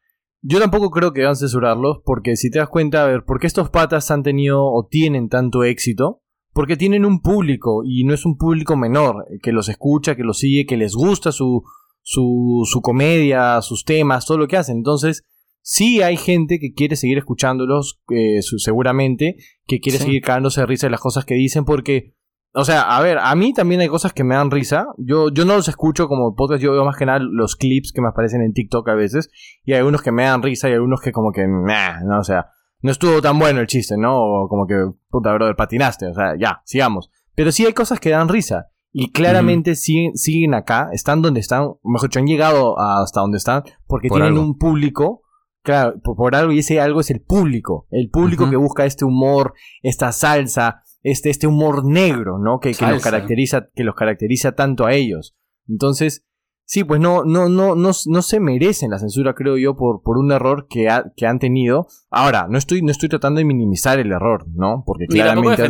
Yo tampoco creo que deban censurarlos, porque si te das cuenta, a ver, ¿por qué estos patas han tenido o tienen tanto éxito? Porque tienen un público, y no es un público menor, que los escucha, que los sigue, que les gusta su, su, su comedia, sus temas, todo lo que hacen. Entonces, sí hay gente que quiere seguir escuchándolos, eh, seguramente, que quiere seguir cagándose de risa de las cosas que dicen, porque, o sea, a ver, a mí también hay cosas que me dan risa. Yo, yo no los escucho como podcast, yo veo más que nada los clips que me aparecen en TikTok a veces, y hay algunos que me dan risa y algunos que como que, nah, no, o sea, no estuvo tan bueno el chiste, ¿no? O como que, puta, brother, patinaste, o sea, ya, sigamos. Pero sí hay cosas que dan risa. Y claramente siguen, siguen acá, están donde están, mejor dicho, han llegado hasta donde están porque tienen un público, claro, por, algo, y ese algo es el público, el público que busca este humor, esta salsa, este, este humor negro, ¿no? Que, que los caracteriza, que los caracteriza tanto a ellos. Entonces, Sí, pues no, no, no, no, no se merecen la censura, creo yo, por, por un error que, que han tenido. Ahora, no estoy, no estoy tratando de minimizar el error, ¿no? Porque claramente.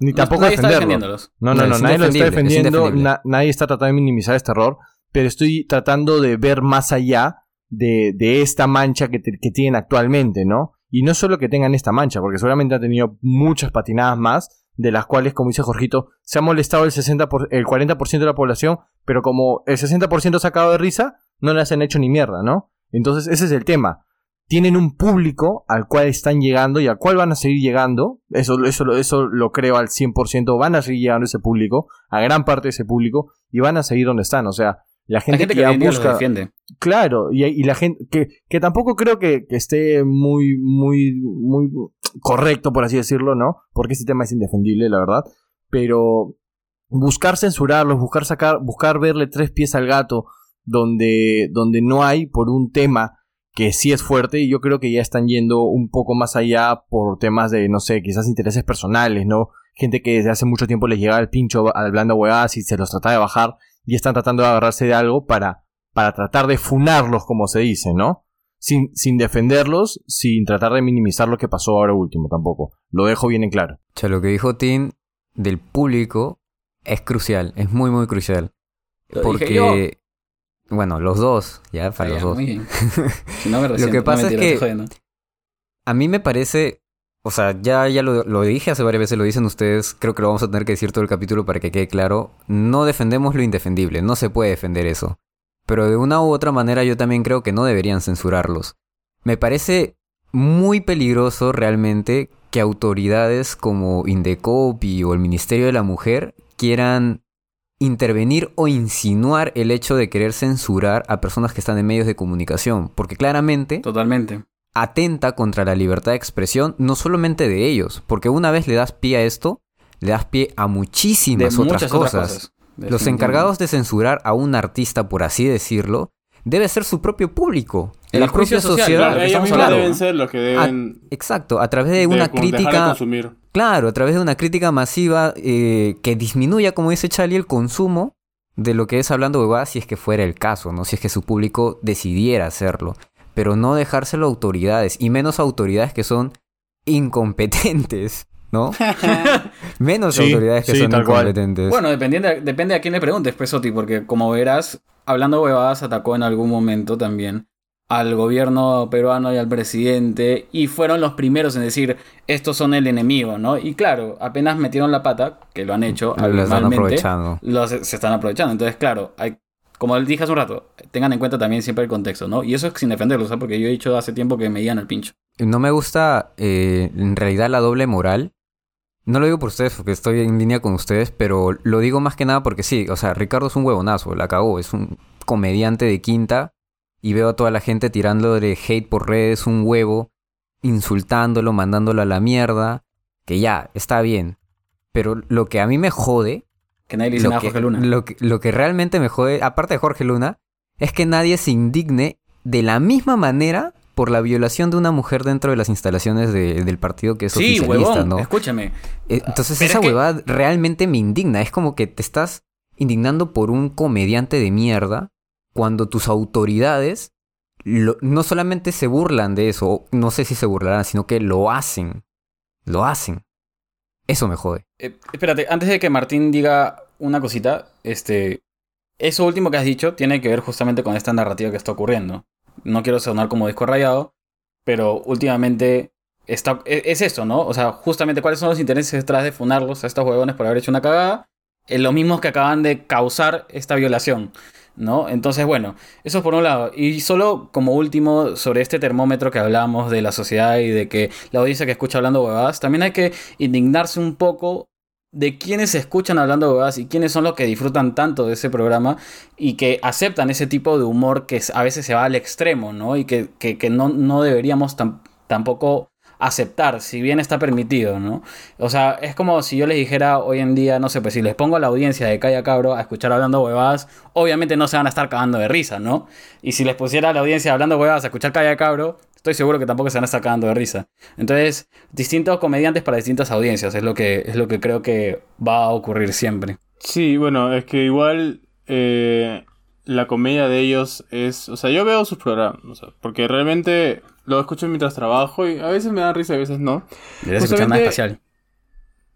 Ni tampoco defenderlos. No, no, no, nadie lo está defendiendo, nadie está tratando de minimizar este error, pero estoy tratando de ver más allá de, de esta mancha que, que tienen actualmente, ¿no? Y no solo que tengan esta mancha, porque seguramente han tenido muchas patinadas más, de las cuales, como dice Jorgito, se ha molestado el, 60 por, el 40% de la población, pero como el 60% sacado de risa, no les han hecho ni mierda, ¿no? Entonces ese es el tema. Tienen un público al cual están llegando y al cual van a seguir llegando. Eso, eso, eso lo creo al 100%. Van a seguir llegando ese público, a gran parte de ese público, y van a seguir donde están. O sea, la gente, que, ya busca. Defiende. Claro, y, la gente que, que tampoco creo que, que, esté muy, muy, muy correcto, por así decirlo, ¿no? Porque este tema es indefendible, la verdad. Pero buscar censurarlos, buscar sacar, buscar verle tres pies al gato donde, donde no hay por un tema que sí es fuerte y yo creo que ya están yendo un poco más allá por temas de, no sé, quizás intereses personales, ¿no? Gente que desde hace mucho tiempo les llegaba el pincho hablando huevadas y se los trata de bajar y están tratando de agarrarse de algo para, para tratar de funarlos, como se dice, ¿no? Sin, sin defenderlos, sin tratar de minimizar lo que pasó ahora último tampoco. Lo dejo bien en claro. O sea, lo que dijo Tim del público es crucial, es muy, muy crucial. porque, bueno, los dos, ya, para los dos. *laughs* lo que pasa es que a mí me parece, o sea, ya, ya lo, lo, dije hace varias veces, lo dicen ustedes, creo que lo vamos a tener que decir todo el capítulo para que quede claro, no defendemos lo indefendible, no se puede defender eso. Pero de una u otra manera yo también creo que no deberían censurarlos. Me parece muy peligroso realmente que autoridades como Indecopi o el Ministerio de la Mujer quieran intervenir o insinuar el hecho de querer censurar a personas que están en medios de comunicación, porque claramente Totalmente. Atenta contra la libertad de expresión, no solamente de ellos, porque una vez le das pie a esto, le das pie a muchísimas otras cosas. Los encargados de censurar a un artista, por así decirlo, debe ser su propio público. El la propia sociedad. ellos deben ser los que deben. exacto, a través de, una crítica. Claro, a través de una crítica masiva eh, que disminuya, como dice Charlie, el consumo de lo que es hablando de si es que fuera el caso, ¿no? Si es que su público decidiera hacerlo. Pero no dejárselo a autoridades, y menos autoridades que son incompetentes. ¿no? *laughs* *laughs* Menos autoridades que son incompetentes. Bueno, depende, depende a quién le preguntes, pues, Oti, porque como verás, hablando huevadas atacó en algún momento también al gobierno peruano y al presidente y fueron los primeros en decir estos son el enemigo, ¿no? Y claro, apenas metieron la pata, que lo han hecho, Lo están aprovechando. los- se están aprovechando. Entonces, claro, hay, como les dije hace un rato, tengan en cuenta también siempre el contexto, ¿no? Y eso es sin defenderlos, ¿sabes? Porque yo he dicho hace tiempo que me guían al pincho. No me gusta eh, en realidad la doble moral. No lo digo por ustedes porque estoy en línea con ustedes, pero lo digo más que nada porque sí, o sea, Ricardo es un huevonazo, la cagó, es un comediante de quinta y veo a toda la gente tirándole hate por redes, un huevo, insultándolo, mandándolo a la mierda, que ya, está bien. Pero lo que a mí me jode Que nadie le dice lo nada a que, Jorge Luna. Lo, que, lo que realmente me jode, aparte de Jorge Luna, es que nadie se indigne de la misma manera por la violación de una mujer dentro de las instalaciones de- del partido que es sí, oficialista, huevón, ¿no? escúchame. Eh, Entonces Pero esa es que- huevada realmente me indigna. Es como que te estás indignando por un comediante de mierda cuando tus autoridades lo- no solamente se burlan de eso, no sé si se burlarán, sino que lo hacen. Lo hacen. Eso me jode. Eh, espérate, antes de que Martín diga una cosita, este, eso último que has dicho tiene que ver justamente con esta narrativa que está ocurriendo. No quiero sonar como disco rayado, pero últimamente está, e- es, eso, ¿no? O sea, justamente cuáles son los intereses detrás de funarlos a estos huevones por haber hecho una cagada, eh, los mismos que acaban de causar esta violación, ¿no? Entonces, bueno, eso es por un lado. Y solo como último, sobre este termómetro que hablamos de la sociedad y de que la audiencia que escucha hablando huevadas, también hay que indignarse un poco de quienes escuchan hablando huevadas y quiénes son los que disfrutan tanto de ese programa y que aceptan ese tipo de humor que a veces se va al extremo, ¿no? Y que, que, no, no deberíamos tam- tampoco aceptar, si bien está permitido, ¿no? O sea, es como si yo les dijera hoy en día, no sé, pues si les pongo a la audiencia de Calla Cabro a escuchar hablando huevadas, obviamente no se van a estar cagando de risa, ¿no? Y si les pusiera a la audiencia hablando huevadas a escuchar Calla Cabro, estoy seguro que tampoco se van a estar cagando de risa. Entonces, distintos comediantes para distintas audiencias, es lo que, es lo que creo que va a ocurrir siempre. Sí, bueno, es que igual eh, la comedia de ellos es... O sea, yo veo sus programas, porque realmente lo escucho mientras trabajo y a veces me da risa y a veces no. Deberías escuchar más especial.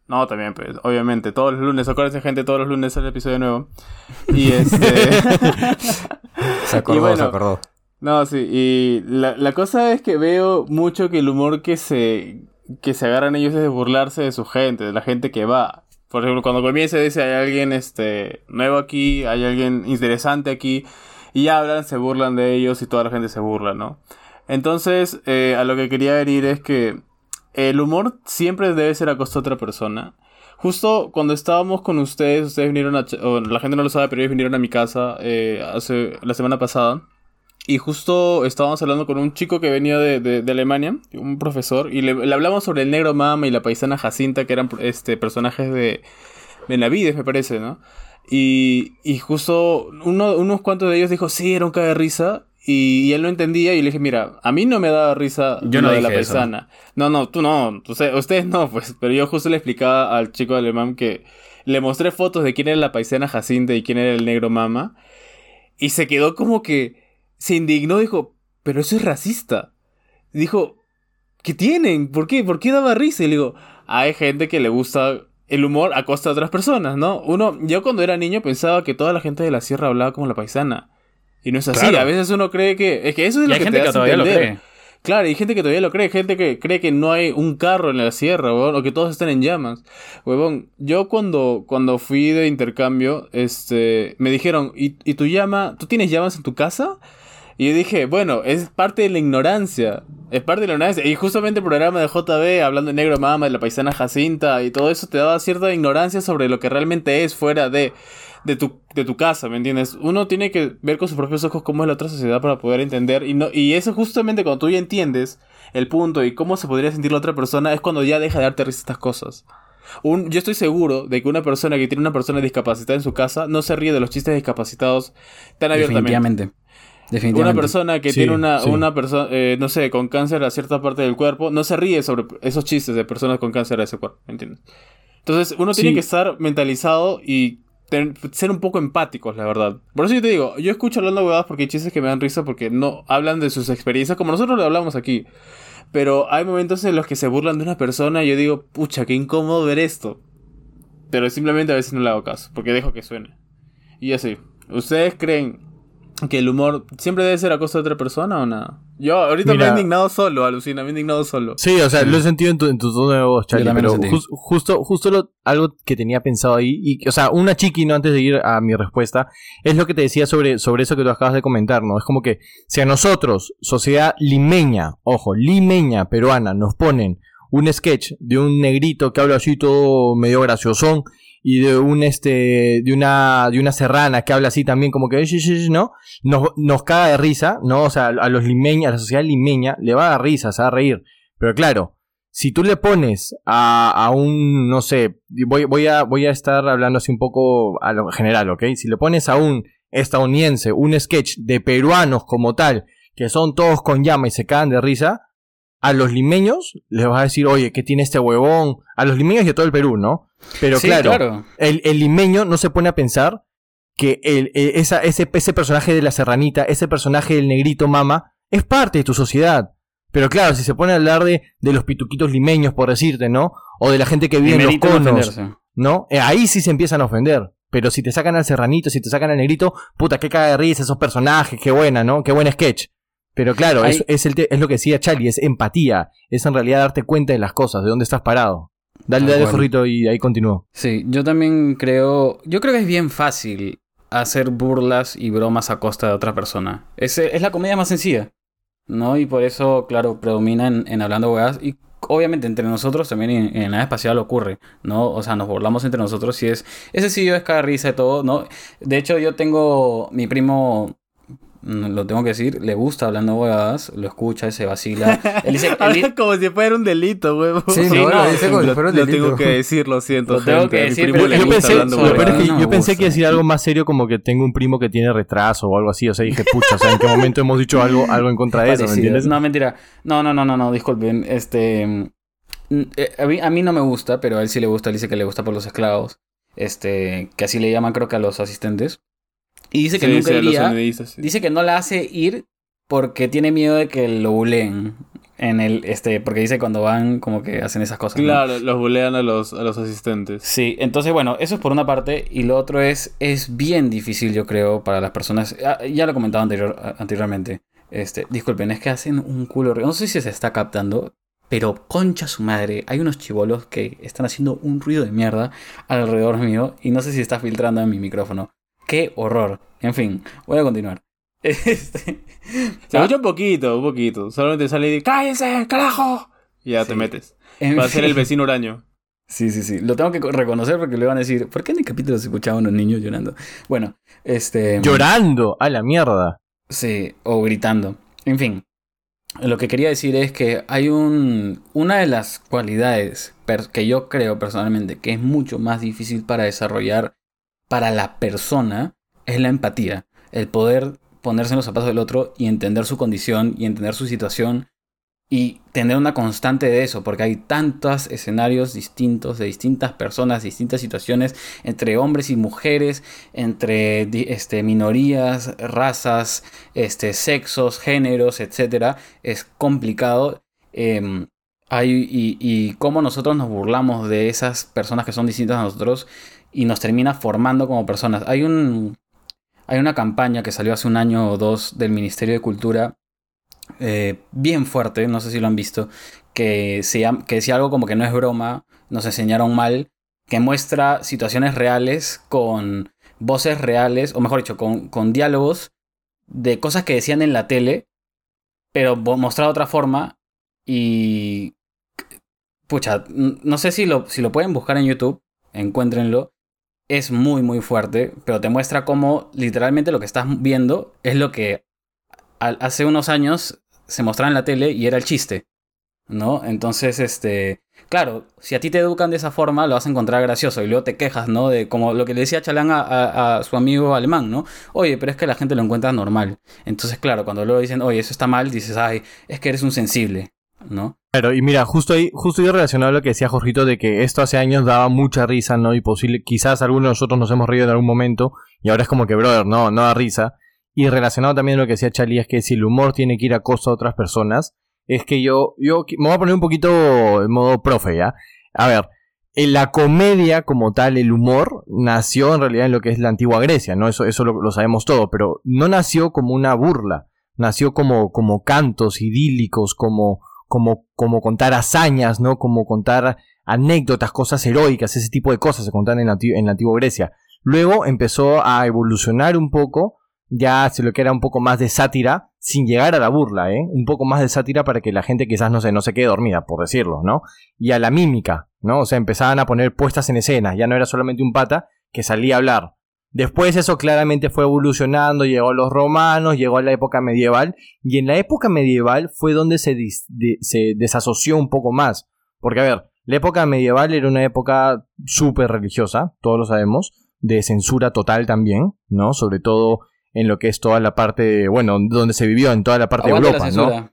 No, también, pues, obviamente, todos los lunes, acuérdense gente, todos los lunes sale el episodio nuevo. Y este... *laughs* Se acordó, bueno, se acordó. No, sí, y la, la cosa es que veo mucho que el humor que se, que se agarran ellos es de burlarse de su gente, de la gente que va. Por ejemplo, cuando comienza dice hay alguien este, nuevo aquí, hay alguien interesante aquí, y hablan, se burlan de ellos y toda la gente se burla, ¿no? Entonces, eh, a lo que quería venir es que el humor siempre debe ser a costa de otra persona. Justo cuando estábamos con ustedes, ustedes vinieron a... la gente no lo sabe, pero ellos vinieron a mi casa eh, hace la semana pasada. Y justo estábamos hablando con un chico que venía de, de- Alemania, un profesor, y le, le hablamos sobre el negro mama y la paisana Jacinta, que eran este, personajes de Benavides, me parece, ¿no? Y, y justo uno, unos cuantos de ellos dijo, sí, era un caga de risa. Y, y él no entendía y le dije, mira, a mí no me daba risa Yo lo no de la eso. paisana. No, no, tú no, sé- ustedes no, pues, pero yo justo le explicaba al chico alemán que le mostré fotos de quién era la paisana Jacinta y quién era el negro mama. Y se quedó como que se indignó, dijo, pero eso es racista. Dijo, ¿qué tienen? ¿Por qué? ¿Por qué daba risa? Y le digo, hay gente que le gusta el humor a costa de otras personas, ¿no? Uno, yo cuando era niño pensaba que toda la gente de la sierra hablaba como la paisana. Y no es así. Claro. A veces uno cree que. Es que eso es Y lo hay que gente te que todavía lo entender. cree. Claro, hay gente que todavía lo cree, gente que cree que no hay un carro en la sierra, o que todos están en llamas. Huevón, yo cuando, cuando fui de intercambio, este, me dijeron, ¿y, y tu llama, tú tienes llamas en tu casa? Y yo dije, bueno, es parte de la ignorancia. Es parte de la ignorancia. Y justamente el programa de JB, hablando de Negro Mama, de la paisana Jacinta, y todo eso te daba cierta ignorancia sobre lo que realmente es fuera de, de, tu, de tu casa, ¿me entiendes? Uno tiene que ver con sus propios ojos cómo es la otra sociedad para poder entender. Y, no, y eso justamente cuando tú ya entiendes el punto y cómo se podría sentir la otra persona, es cuando ya deja de darte risa estas cosas. Un, yo estoy seguro de que una persona que tiene una persona discapacitada en su casa no se ríe de los chistes discapacitados tan abiertamente. Definitivamente. Definitivamente. Una persona que Sí, tiene una, sí. una persona, eh, no sé, con cáncer a cierta parte del cuerpo, no se ríe sobre esos chistes de personas con cáncer a ese cuerpo, ¿me ¿entiendes? Entonces, uno tiene que estar mentalizado y ser un poco empáticos, la verdad. Por eso yo te digo, yo escucho hablando huevadas porque hay chistes que me dan risa porque no hablan de sus experiencias como nosotros lo hablamos aquí. Pero hay momentos en los que se burlan de una persona y yo digo, pucha, qué incómodo ver esto. Pero simplemente a veces no le hago caso, porque dejo que suene. Y así, ¿ustedes creen que el humor siempre debe ser a costa de otra persona o nada. Yo ahorita me he indignado solo, alucina, me he indignado solo. Sí, o sea, lo he sentido en tu, en tu tono de voz, Charlie, pero justo, justo lo- algo que tenía pensado ahí, y, o sea, una chiqui, ¿no? Antes de ir a mi respuesta, es lo que te decía sobre, sobre eso que tú acabas de comentar, ¿no? Es como que si a nosotros, sociedad limeña, ojo, limeña, peruana, nos ponen un sketch de un negrito que habla así todo medio graciosón, y de un este de una de una serrana que habla así también como que no nos, nos caga de risa no o sea a los limeños a la sociedad limeña le va a dar risa se va a reír pero claro si tú le pones a, a un no sé voy voy a voy a estar hablando así un poco a lo general ¿ok? si le pones a un estadounidense un sketch de peruanos como tal que son todos con llama y se cagan de risa a los limeños les vas a decir, oye, ¿qué tiene este huevón? A los limeños y a todo el Perú, ¿no? Pero Sí, claro, claro. El, el limeño no se pone a pensar que el, eh, esa, ese, ese personaje de la serranita, ese personaje del negrito mama, es parte de tu sociedad. Pero claro, si se pone a hablar de, de los pituquitos limeños, por decirte, ¿no? O de la gente que vive en los conos. ¿no? Eh, ahí sí se empiezan a ofender. Pero si te sacan al serranito, si te sacan al negrito, puta, qué caga de risa esos personajes, qué buena, ¿no? Qué buen sketch. Pero claro, Ahí- es, es, el te- es lo que decía Charlie, es empatía, es en realidad darte cuenta de las cosas, de dónde estás parado. Dale, dale. Jorrito, y ahí continúo. Sí, yo también creo. Yo creo que es bien fácil hacer burlas y bromas a costa de otra persona. Es, es la comedia más sencilla. ¿No? Y por eso, claro, predomina en, en hablando huevadas. Y obviamente entre nosotros también en, en nada espacial ocurre. ¿No? O sea, nos burlamos entre nosotros y es. Es sencillo, es cada risa y todo, ¿no? De hecho, yo tengo. Mi primo. Lo tengo que decir, le gusta hablando huevadas, lo escucha, se vacila. Él dice, *laughs* él di- Habla como si fuera un delito, huevo. Sí, Sí, no, no, lo dice como si lo, fuera un lo delito. tengo que decir, lo siento, Lo tengo gente. que A decir, pero yo pensé, hablando lo peor es huevadas. que no yo me pensé gusta. que decir algo más serio como que tengo un primo que tiene retraso o algo así. O sea, dije, pucha, o sea, ¿en qué momento hemos dicho algo, algo en contra de eso? ¿Me entiendes? No, mentira. No, no, no, no, no, disculpen. Este. mm, eh, A mí, a mí no me gusta, pero a él sí le gusta. Él dice que le gusta por los esclavos. Este. Que así le llaman, creo que a los asistentes. Y dice que Sí, nunca sí, iría. sí. Dice que no la hace ir porque tiene miedo de que lo buleen. En el. Este. Porque dice cuando van, como que hacen esas cosas. ¿no? Claro, los bulean a los, a los asistentes. Sí, entonces bueno, eso es por una parte y lo otro es, es bien difícil yo creo para las personas, ah, ya lo he comentado anterior, anteriormente, este, disculpen, es que hacen un culo, no sé si se está captando, pero concha su madre, hay unos chivolos que están haciendo un ruido de mierda alrededor mío y no sé si está filtrando en mi micrófono. Qué horror. En fin, voy a continuar. *laughs* Este, Se ah, escucha un poquito, un poquito. Solamente sale y dice, ¡cállense, carajo! Y ya te metes. en Va a ser el vecino huraño. Sí, sí, sí. Lo tengo que co- reconocer porque le van a decir, ¿por qué en el capítulo se escuchaban unos niños llorando? Bueno, este... Llorando, a la mierda. Sí, o gritando. En fin, lo que quería decir es que hay un... Una de las cualidades que yo creo personalmente que es mucho más difícil para desarrollar para la persona es la empatía. El poder ponerse en los zapatos del otro y entender su condición y entender su situación y tener una constante de eso, porque hay tantos escenarios distintos de distintas personas, distintas situaciones, entre hombres y mujeres, entre este, minorías, razas, este, sexos, géneros, etc. Es complicado. em, hay, y, y cómo nosotros nos burlamos de esas personas que son distintas a nosotros y nos termina formando como personas. Hay un... Hay una campaña que salió hace un año o dos del Ministerio de Cultura eh, bien fuerte, no sé si lo han visto, que, se que decía algo como que no es broma, nos enseñaron mal, que muestra situaciones reales con voces reales, o mejor dicho, con, con diálogos de cosas que decían en la tele, pero mostrado de otra forma y... Pucha, no sé si lo, si lo pueden buscar en YouTube, encuéntrenlo. Es muy, muy fuerte, pero te muestra cómo literalmente lo que estás viendo es lo que hace unos años se mostraba en la tele y era el chiste, ¿no? Entonces, este, claro, si a ti te educan de esa forma, lo vas a encontrar gracioso y luego te quejas, ¿no? De como lo que le decía Chalán a su amigo alemán, ¿no? Oye, pero es que la gente lo encuentra normal. Entonces, claro, cuando luego dicen, oye, eso está mal, dices, ay, es que eres un sensible, ¿no? Claro, y mira, justo ahí, justo yo relacionado a lo que decía Jorgito de que esto hace años daba mucha risa, ¿no? Y posible, quizás algunos de nosotros nos hemos reído en algún momento, y ahora es como que, brother, no, no da risa. Y relacionado también a lo que decía Charlie, es que si el humor tiene que ir a costa de otras personas, es que yo, yo me voy a poner un poquito en modo profe, ¿ya? A ver, eh, la comedia como tal, el humor, nació en realidad en lo que es la antigua Grecia, ¿no? Eso, eso lo, lo sabemos todo, pero no nació como una burla, nació como, como cantos idílicos, como, como, como contar hazañas, ¿no? Como contar anécdotas, cosas heroicas, ese tipo de cosas se contaban en la, en antigua Grecia. Luego empezó a evolucionar un poco, ya se lo que era un poco más de sátira, sin llegar a la burla, ¿eh? Un poco más de sátira para que la gente quizás no se, no se quede dormida, por decirlo, ¿no? Y a la mímica, ¿no? O sea, empezaban a poner puestas en escena, ya no era solamente un pata que salía a hablar. Después eso claramente fue evolucionando, llegó a los romanos, llegó a la época medieval, y en la época medieval fue donde se, dis- de- se desasoció un poco más. Porque, a ver, la época medieval era una época súper religiosa, todos lo sabemos, de censura total también, ¿no? Sobre todo en lo que es toda la parte, bueno, donde se vivió, en toda la parte Aguante de Europa, ¿no?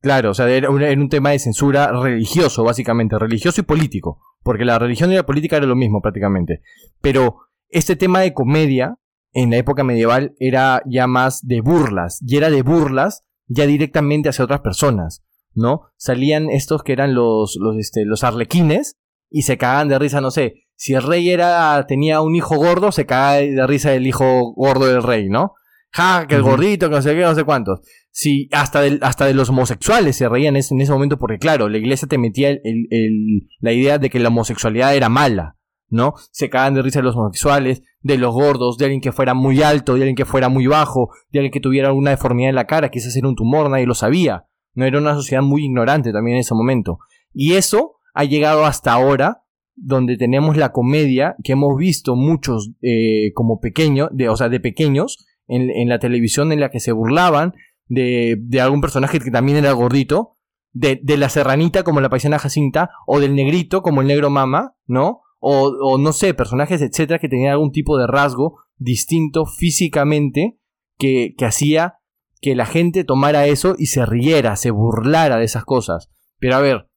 Claro, o sea, era un, era un tema de censura religioso, básicamente, religioso y político, porque la religión y la política era lo mismo prácticamente. Pero este tema de comedia en la época medieval era ya más de burlas, y era de burlas ya directamente hacia otras personas, ¿no? Salían estos que eran los, los, este, los arlequines y se cagaban de risa, no sé, si el rey era, tenía un hijo gordo, se cagaba de risa el hijo gordo del rey, ¿no? Ja, que el gordito, que no sé qué, no sé cuántos. Sí, hasta, del- hasta de los homosexuales se reían en ese, en ese momento porque, claro, la iglesia te metía el- el- el- la idea de que la homosexualidad era mala, ¿no? Se cagaban de risa de los homosexuales, de los gordos, de alguien que fuera muy alto, de alguien que fuera muy bajo, de alguien que tuviera alguna deformidad en la cara, quizás era un tumor, nadie lo sabía. No era una sociedad muy ignorante también en ese momento. Y eso ha llegado hasta ahora, donde tenemos la comedia que hemos visto muchos eh, como pequeños, o sea, de pequeños, en, en la televisión en la que se burlaban de, de algún personaje que también era gordito, de, de la serranita como la paisana Jacinta, o del negrito como el negro mama, ¿no? O, o no sé, personajes, etcétera, que tenían algún tipo de rasgo distinto físicamente que, que hacía que la gente tomara eso y se riera, se burlara de esas cosas. Pero a ver,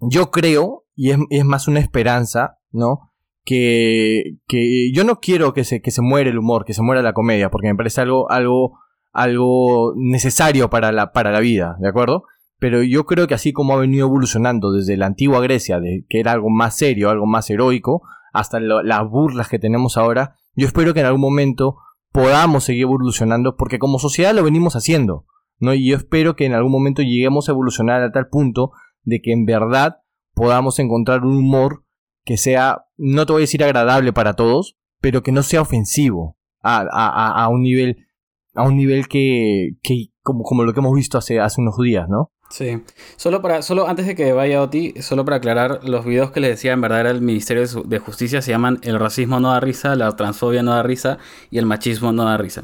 yo creo, y es, es más una esperanza, ¿no? Que, que yo no quiero que se, que se muera el humor, que se muera la comedia, porque me parece algo, algo, algo necesario para la, para la vida, ¿de acuerdo? Pero yo creo que así como ha venido evolucionando desde la antigua Grecia, de que era algo más serio, algo más heroico, hasta lo- las burlas que tenemos ahora, yo espero que en algún momento podamos seguir evolucionando, porque como sociedad lo venimos haciendo, ¿no? Y yo espero que en algún momento lleguemos a evolucionar a tal punto de que en verdad podamos encontrar un humor que sea, no te voy a decir agradable para todos, pero que no sea ofensivo a, a- a- un nivel, a un nivel que, que como, como lo que hemos visto hace, hace unos días, ¿no? Sí. Solo para, solo antes de que vaya Oti, solo para aclarar, los videos que les decía en verdad era el Ministerio de, Justicia se llaman El racismo no da risa, la transfobia no da risa y el machismo no da risa.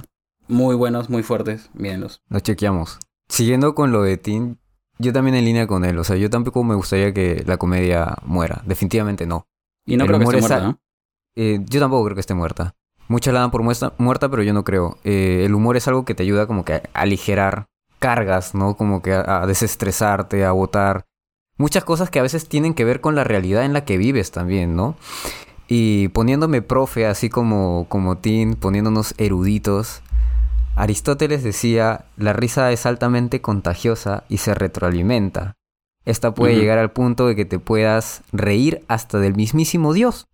Muy buenos, muy fuertes, mírenlos. Lo chequeamos. Siguiendo con lo de Tin, yo también en línea con él. O sea, yo tampoco me gustaría que la comedia muera. Definitivamente no. Y no El creo que esté es muerta. Eh, yo tampoco creo que esté muerta. Muchas la dan por muestra- muerta, pero yo no creo. Eh, el humor es algo que te ayuda como que a aligerar cargas, ¿no? Como que a, a desestresarte, a botar. Muchas cosas que a veces tienen que ver con la realidad en la que vives también, ¿no? Y poniéndome profe, así como, como Tin, poniéndonos eruditos, Aristóteles decía, la risa es altamente contagiosa y se retroalimenta. Esta puede llegar al punto de que te puedas reír hasta del mismísimo Dios.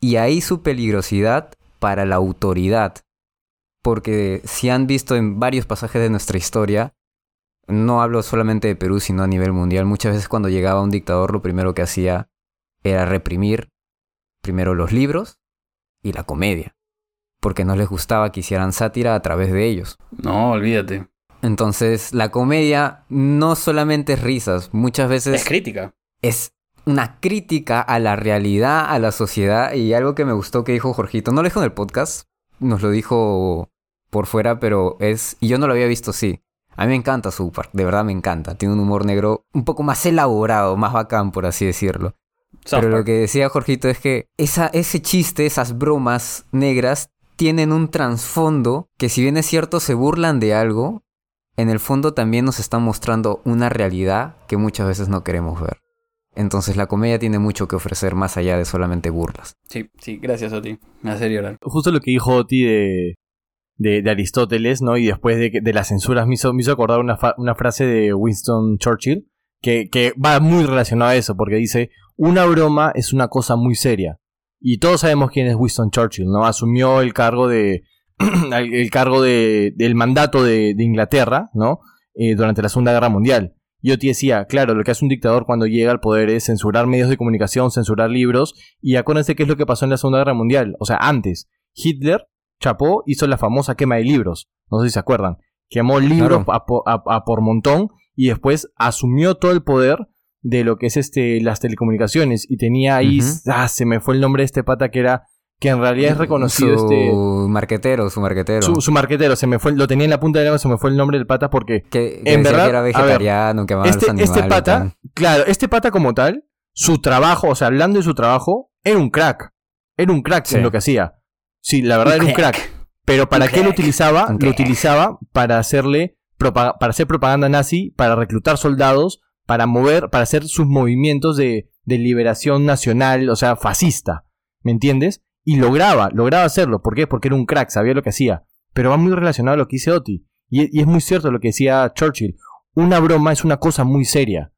Y ahí su peligrosidad para la autoridad. Porque si han visto en varios pasajes de nuestra historia, no hablo solamente de Perú, sino a nivel mundial, muchas veces cuando llegaba un dictador lo primero que hacía era reprimir primero los libros y la comedia. Porque no les gustaba que hicieran sátira a través de ellos. No, olvídate. Entonces, la comedia no solamente es risas, muchas veces Es crítica. es una crítica a la realidad, a la sociedad y algo que me gustó que dijo Jorgito, no lo dijo en el podcast, nos lo dijo por fuera, pero es, y yo no lo había visto así. A mí me encanta su par- de verdad me encanta, tiene un humor negro un poco más elaborado, más bacán por así decirlo. South Pero lo Park. que decía Jorgito es que esa, ese chiste, esas bromas negras, tienen un trasfondo que si bien es cierto se burlan de algo, en el fondo también nos están mostrando una realidad que muchas veces no queremos ver. Entonces la comedia tiene mucho que ofrecer más allá de solamente burlas. Sí, sí, gracias Oti. Me hace llorar. Justo lo que dijo Oti de, de, de Aristóteles, ¿no? Y después de, que- de las censuras me hizo, me hizo acordar una, fa- una frase de Winston Churchill que, que va muy relacionada a eso, porque dice, una broma es una cosa muy seria. Y todos sabemos quién es Winston Churchill, ¿no? Asumió el cargo de. *clears throat* el cargo de, del mandato de, de Inglaterra, ¿no? Eh, durante la Segunda Guerra Mundial. Yo te decía, claro, lo que hace un dictador cuando llega al poder es censurar medios de comunicación, censurar libros, y acuérdense qué es lo que pasó en la Segunda Guerra Mundial. O sea, antes, Hitler chapó, hizo la famosa quema de libros, no sé si se acuerdan, quemó libros a, a, por montón y después asumió todo el poder de lo que es este las telecomunicaciones y tenía ahí, ah, se me fue el nombre de este pata que era que en realidad es reconocido su este marquetero, su marquetero. Su, su, marquetero, se me fue, lo tenía en la punta de la lengua, se me fue el nombre del pata porque que, en verdad que era vegetariano, que amaba este, los animales, este pata, claro, este pata como tal, su trabajo, o sea, hablando de su trabajo, era un crack. Era un crack sí. en lo que hacía. Sí, la verdad Un era un crack. Pero ¿para Un qué lo utilizaba? Un Lo crack. utilizaba para hacerle para hacer propaganda nazi, para reclutar soldados, para mover, para hacer sus movimientos de, de liberación nacional, o sea, fascista. ¿Me entiendes? Y lograba, lograba hacerlo. ¿Por qué? Porque era un crack, sabía lo que hacía. Pero va muy relacionado a lo que dice Oti. Y, y es muy cierto lo que decía Churchill. Una broma es una cosa muy seria.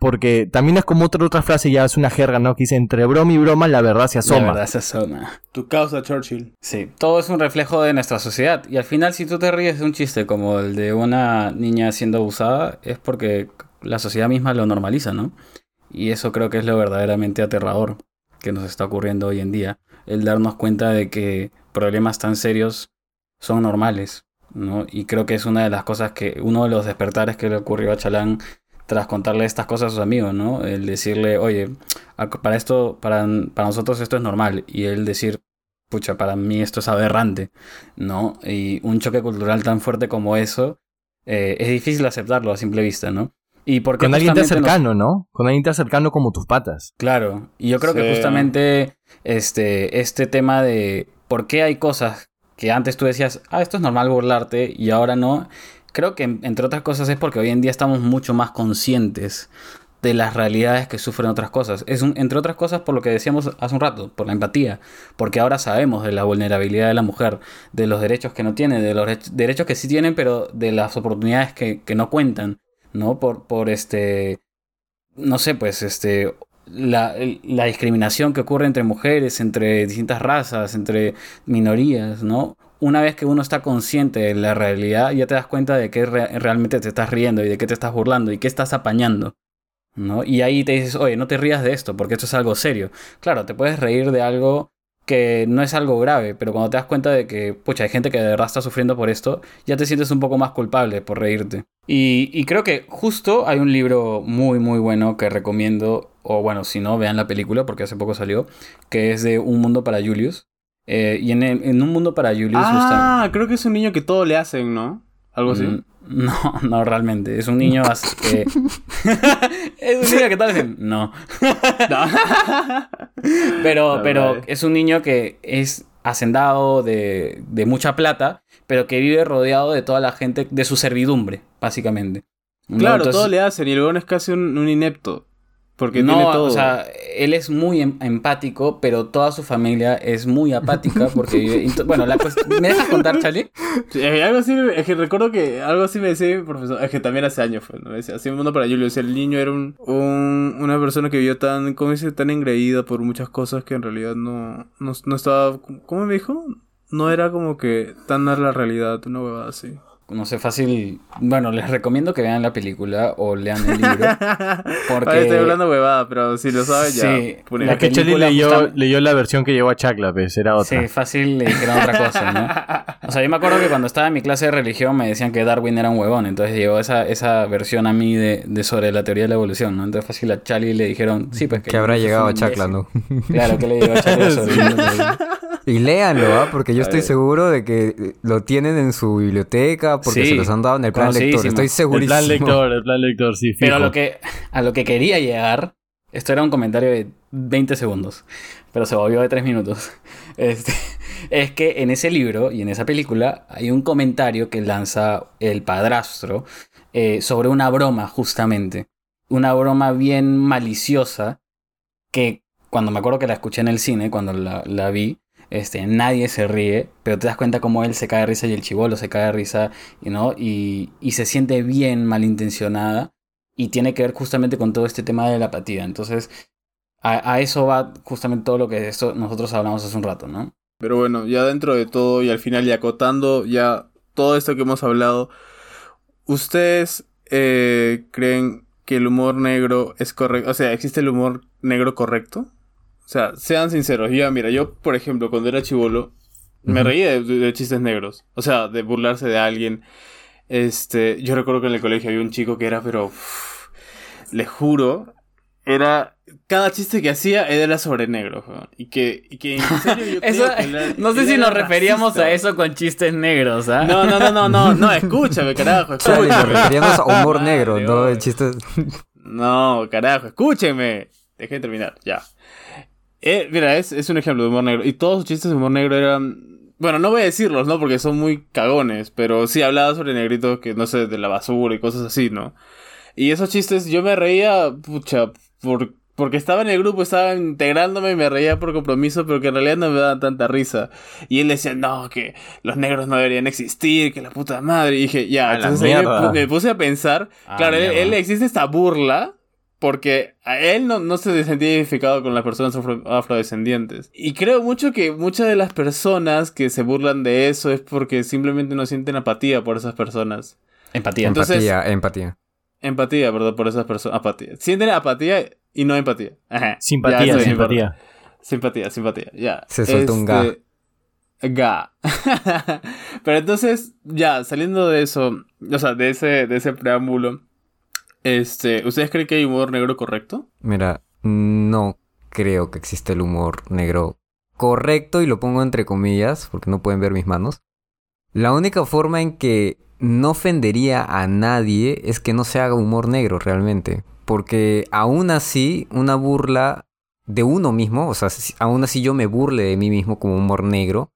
Porque también es como otra, otra frase, ya es una jerga, ¿no? Que dice, entre broma y broma la verdad se asoma. La verdad se asoma. Tu causa, Churchill. Sí, todo es un reflejo de nuestra sociedad. Y al final, si tú te ríes de un chiste como el de una niña siendo abusada, es porque la sociedad misma lo normaliza, ¿no? Y eso creo que es lo verdaderamente aterrador que nos está ocurriendo hoy en día. El darnos cuenta de que problemas tan serios son normales, ¿no? Y creo que es una de las cosas que, uno de los despertares que le ocurrió a Chalán tras contarle estas cosas a sus amigos, ¿no? El decirle, oye, para esto, para, para nosotros esto es normal. Y él decir, pucha, para mí esto es aberrante, ¿no? Y un choque cultural tan fuerte como eso, eh, es difícil aceptarlo a simple vista, ¿no? Y porque Con alguien tan nos- cercano, ¿no? Con alguien tan cercano como tus patas. Claro, y yo creo que justamente este, este tema de por qué hay cosas que antes tú decías, ah, esto es normal burlarte y ahora no, creo que entre otras cosas es porque hoy en día estamos mucho más conscientes de las realidades que sufren otras cosas. Es un- entre otras cosas por lo que decíamos hace un rato, por la empatía, porque ahora sabemos de la vulnerabilidad de la mujer, de los derechos que no tiene, de los derech- derechos que sí tienen, pero de las oportunidades que, que no cuentan, ¿no? Por, por este, no sé, pues este, la, la discriminación que ocurre entre mujeres, entre distintas razas, entre minorías, ¿no? Una vez que uno está consciente de la realidad, ya te das cuenta de que re- realmente te estás riendo y de qué te estás burlando y qué estás apañando. ¿no? Y ahí te dices, oye, no te rías de esto, porque esto es algo serio. Claro, te puedes reír de algo que no es algo grave, pero cuando te das cuenta de que, pucha, hay gente que de verdad está sufriendo por esto, ya te sientes un poco más culpable por reírte. Y, y creo que justo hay un libro muy, muy bueno que recomiendo, o bueno, si no, vean la película, porque hace poco salió, que es de Un Mundo para Julius. Eh, y en, el- en Un Mundo para Julius... Ah, creo que es un niño que todo le hacen, ¿no? Algo así. Mm, No, *laughs* no realmente. Es un niño *laughs* que. *laughs* es un niño que tal vez. No. pero, pero es un niño que es hacendado de, de mucha plata, pero que vive rodeado de toda la gente, de su servidumbre, básicamente. Claro, Entonces- todo le hacen y el weón es casi un, un inepto. Porque no, tiene todo. o sea, él es muy em- empático, pero toda su familia es muy apática *laughs* porque vive... Bueno, la ¿Me dejas contar, Charlie? Sí, que algo así, es que recuerdo que algo así me decía mi profesor, es que también hace años fue, ¿no? Me decía, así un mundo para Julio, decía, el niño era un, un- una persona que vivió tan, ¿cómo dice? Tan engreída por muchas cosas que en realidad no, no, no estaba, ¿cómo me dijo? No era como que tan a la realidad, una huevada así. No sé, fácil... Bueno, les recomiendo que vean la película o lean el libro. *laughs* Porque... Estoy hablando huevada, pero si lo sabes ya. Sí, la Que Charlie película leyó, justa- leyó la versión que llevó a Chacla, pues, era otra. Sí, fácil le dijeron otra cosa, ¿no? *laughs* O sea, yo me acuerdo que cuando estaba en mi clase de religión me decían que Darwin era un huevón, entonces llegó esa, esa versión a mí de, de sobre la teoría de la evolución, ¿no? Entonces fácil a Charlie le dijeron, sí, pues Que habrá es llegado a Chacla. ¿no? *laughs* Claro, que le llegó a Charlie sobre Sí. Y léanlo, ¿ah? Porque yo A estoy ver. seguro de que eh, lo tienen en su biblioteca, porque Sí, se los han dado en el plan lector. Estoy El segurísimo. plan lector, el plan lector, sí, fijo. Pero a lo, que, a lo que quería llegar, esto era un comentario de 20 segundos, pero se volvió de 3 minutos. *laughs* Este, es que en ese libro y en esa película hay un comentario que lanza el padrastro eh, sobre una broma, justamente. Una broma bien maliciosa que cuando me acuerdo que la escuché en el cine, cuando la, la vi, este, nadie se ríe, pero te das cuenta como él se cae de risa y el chivolo se cae de risa, ¿no? Y, y se siente bien malintencionada y tiene que ver justamente con todo este tema de la apatía. Entonces, a, a eso va justamente todo lo que esto nosotros hablamos hace un rato, ¿no? Pero bueno, ya dentro de todo y al final y acotando ya todo esto que hemos hablado, ¿ustedes eh, creen que el humor negro es correcto? O sea, ¿existe el humor negro correcto? O sea, sean sinceros. Ya, mira, yo, por ejemplo, cuando era chivolo, me reía de, de chistes negros. O sea, de burlarse de alguien. Este, yo recuerdo que en el colegio había un chico que era, pero, uf, le juro, era, cada chiste que hacía era sobre negro, y que, y que en serio yo *laughs* creo Eso, que él- no sé si nos referíamos a eso con chistes negros, ¿ah? No, no, no, no, no, no, escúchame, carajo, *laughs* Chale, nos escúchame. referíamos a humor *laughs* Madre, negro, no oye. el chiste. No, carajo, escúcheme. Deje de terminar, ya. Eh, mira, es, es un ejemplo de humor negro. Y todos sus chistes de humor negro eran. Bueno, no voy a decirlos, ¿no? Porque son muy cagones. Pero sí hablaba sobre negritos que, no sé, de la basura y cosas así, ¿no? Y esos chistes yo me reía, pucha, por, porque estaba en el grupo, estaba integrándome y me reía por compromiso, pero que en realidad no me daban tanta risa. Y él decía, no, que los negros no deberían existir, que la puta madre. Y dije, ya, A entonces ahí me, me puse a pensar, Ah, claro, él, él existe esta burla porque a él no, no se sentía identificado con las personas afro- afrodescendientes. Y creo mucho que muchas de las personas que se burlan de eso es porque simplemente no sienten apatía por esas personas. Empatía. Entonces- Empatía, empatía. Empatía, perdón, por esas personas. Apatía. Sienten apatía y no empatía. Ajá. Ya, Simpatía, simpatía. Simpatía, simpatía. Ya. Se soltó un ga. Este, Ga. *laughs* Pero entonces, ya, saliendo de eso, o sea, de ese, de ese preámbulo, este, ¿ustedes creen que hay humor negro correcto? Mira, no creo que exista el humor negro correcto y lo pongo entre comillas porque no pueden ver mis manos. La única forma en que no ofendería a nadie es que no se haga humor negro realmente. Porque aún así, una burla de uno mismo, o sea, aún así yo me burle de mí mismo como humor negro,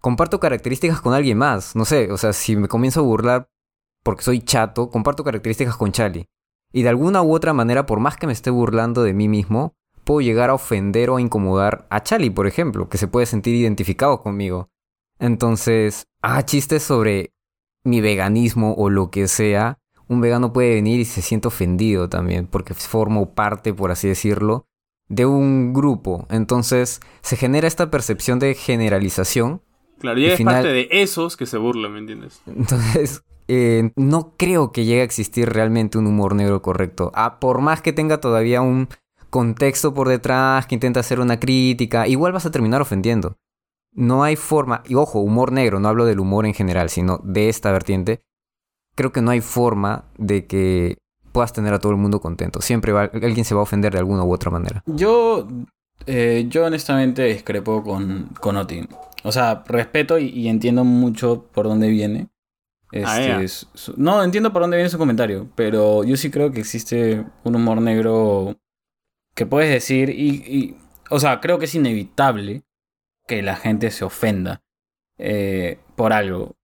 comparto características con alguien más. No sé, o sea, si me comienzo a burlar porque soy chato, comparto características con Charlie. Y de alguna u otra manera, por más que me esté burlando de mí mismo, puedo llegar a ofender o a incomodar a Charlie, por ejemplo, que se puede sentir identificado conmigo. Entonces, ah, chistes sobre mi veganismo o lo que sea, un vegano puede venir y se siente ofendido también, porque formo parte, por así decirlo, de un grupo. Entonces, se genera esta percepción de generalización Claro, y eres final- parte de esos que se burlan, ¿me entiendes? *laughs* entonces, eh, no creo que llegue a existir realmente un humor negro correcto. Ah, por más que tenga todavía un contexto por detrás, que intenta hacer una crítica, igual vas a terminar ofendiendo. No hay forma, y ojo, humor negro, no hablo del humor en general, sino de esta vertiente. Creo que no hay forma de que puedas tener a todo el mundo contento. Siempre va- alguien se va a ofender de alguna u otra manera. Yo, eh, yo honestamente discrepo con, con Oti. O sea, respeto y, y entiendo mucho por dónde viene. Este, Ah, su- su- no, entiendo por dónde viene su comentario, pero yo sí creo que existe un humor negro que puedes decir y, y- o sea, creo que es inevitable que la gente se ofenda eh, por algo.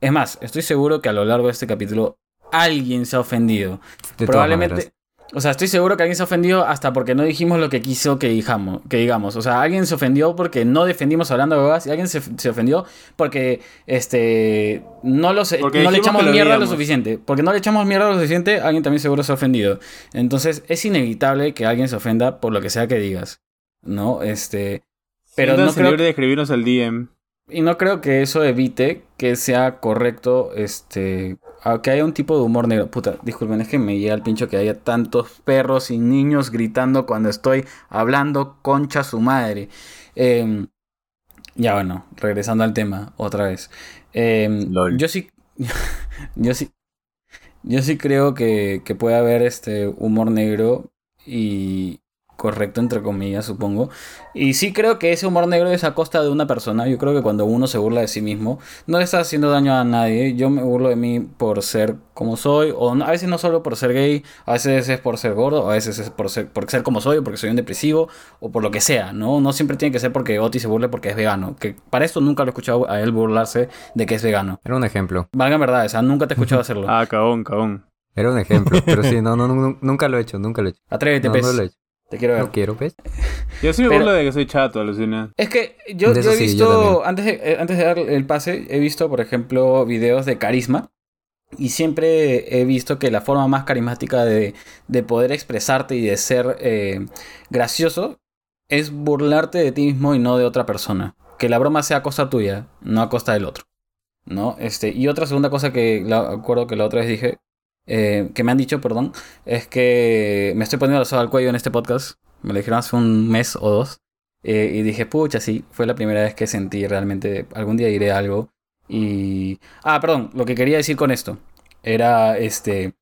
Es más, estoy seguro que a lo largo de este capítulo alguien se ha ofendido. De todas Probablemente. O sea, estoy seguro que alguien se ofendió hasta porque no dijimos lo que quiso que, dijamos, que digamos. O sea, alguien se ofendió porque no defendimos hablando de huevas y alguien se, se ofendió porque este no, Porque no le echamos lo mierda lo suficiente. Porque no le echamos mierda lo suficiente, alguien también seguro se ha ofendido. Entonces, es inevitable que alguien se ofenda por lo que sea que digas. ¿No? Este. Pero no creo, libre de escribirnos al DM. y no creo que eso evite que sea correcto, este, que haya un tipo de humor negro. Puta, disculpen, es que me llega el pincho que haya tantos perros y niños gritando cuando estoy hablando concha su madre. Em, ya bueno, regresando al tema otra vez. Em, yo sí, *laughs* yo sí, yo sí creo que, que puede haber este humor negro y correcto entre comillas, supongo. Y sí creo que ese humor negro es a costa de una persona. Yo creo que cuando uno se burla de sí mismo, no le está haciendo daño a nadie. Yo me burlo de mí por ser como soy, o no- a veces no solo por ser gay, a veces es por ser gordo, a veces es por ser, por ser como soy, o porque soy un depresivo, o por lo que sea, ¿no? No siempre tiene que ser porque Oti se burle porque es vegano. Que para esto nunca lo he escuchado a él burlarse de que es vegano. Era un ejemplo. Valga en verdad, o sea, nunca te he escuchado hacerlo. *laughs* Ah, cagón, cagón. Era un ejemplo. Pero sí, no, no, no, nunca lo he hecho, nunca lo he hecho. Atrévete, No, pez. no lo he hecho. Te quiero ver. No quiero, ¿ves? Yo sí me Pero- burlo de que soy chato, alucina. Es que yo, he sí, visto, antes de, eh, antes de dar el pase, he visto, por ejemplo, videos de Carisma, Y siempre he visto que la forma más carismática de, de poder expresarte y de ser eh, gracioso es burlarte de ti mismo y no de otra persona. Que la broma sea a costa tuya, no a costa del otro. ¿No? Este, y otra segunda cosa que la, acuerdo que la otra vez dije, eh, que me han dicho, perdón, es que me estoy poniendo la soga al cuello en este podcast. Me lo dijeron hace un mes o dos. Eh, y dije, pucha, sí, fue la primera vez que sentí realmente, algún día diré algo. Y... Ah, perdón, lo que quería decir con esto era, este,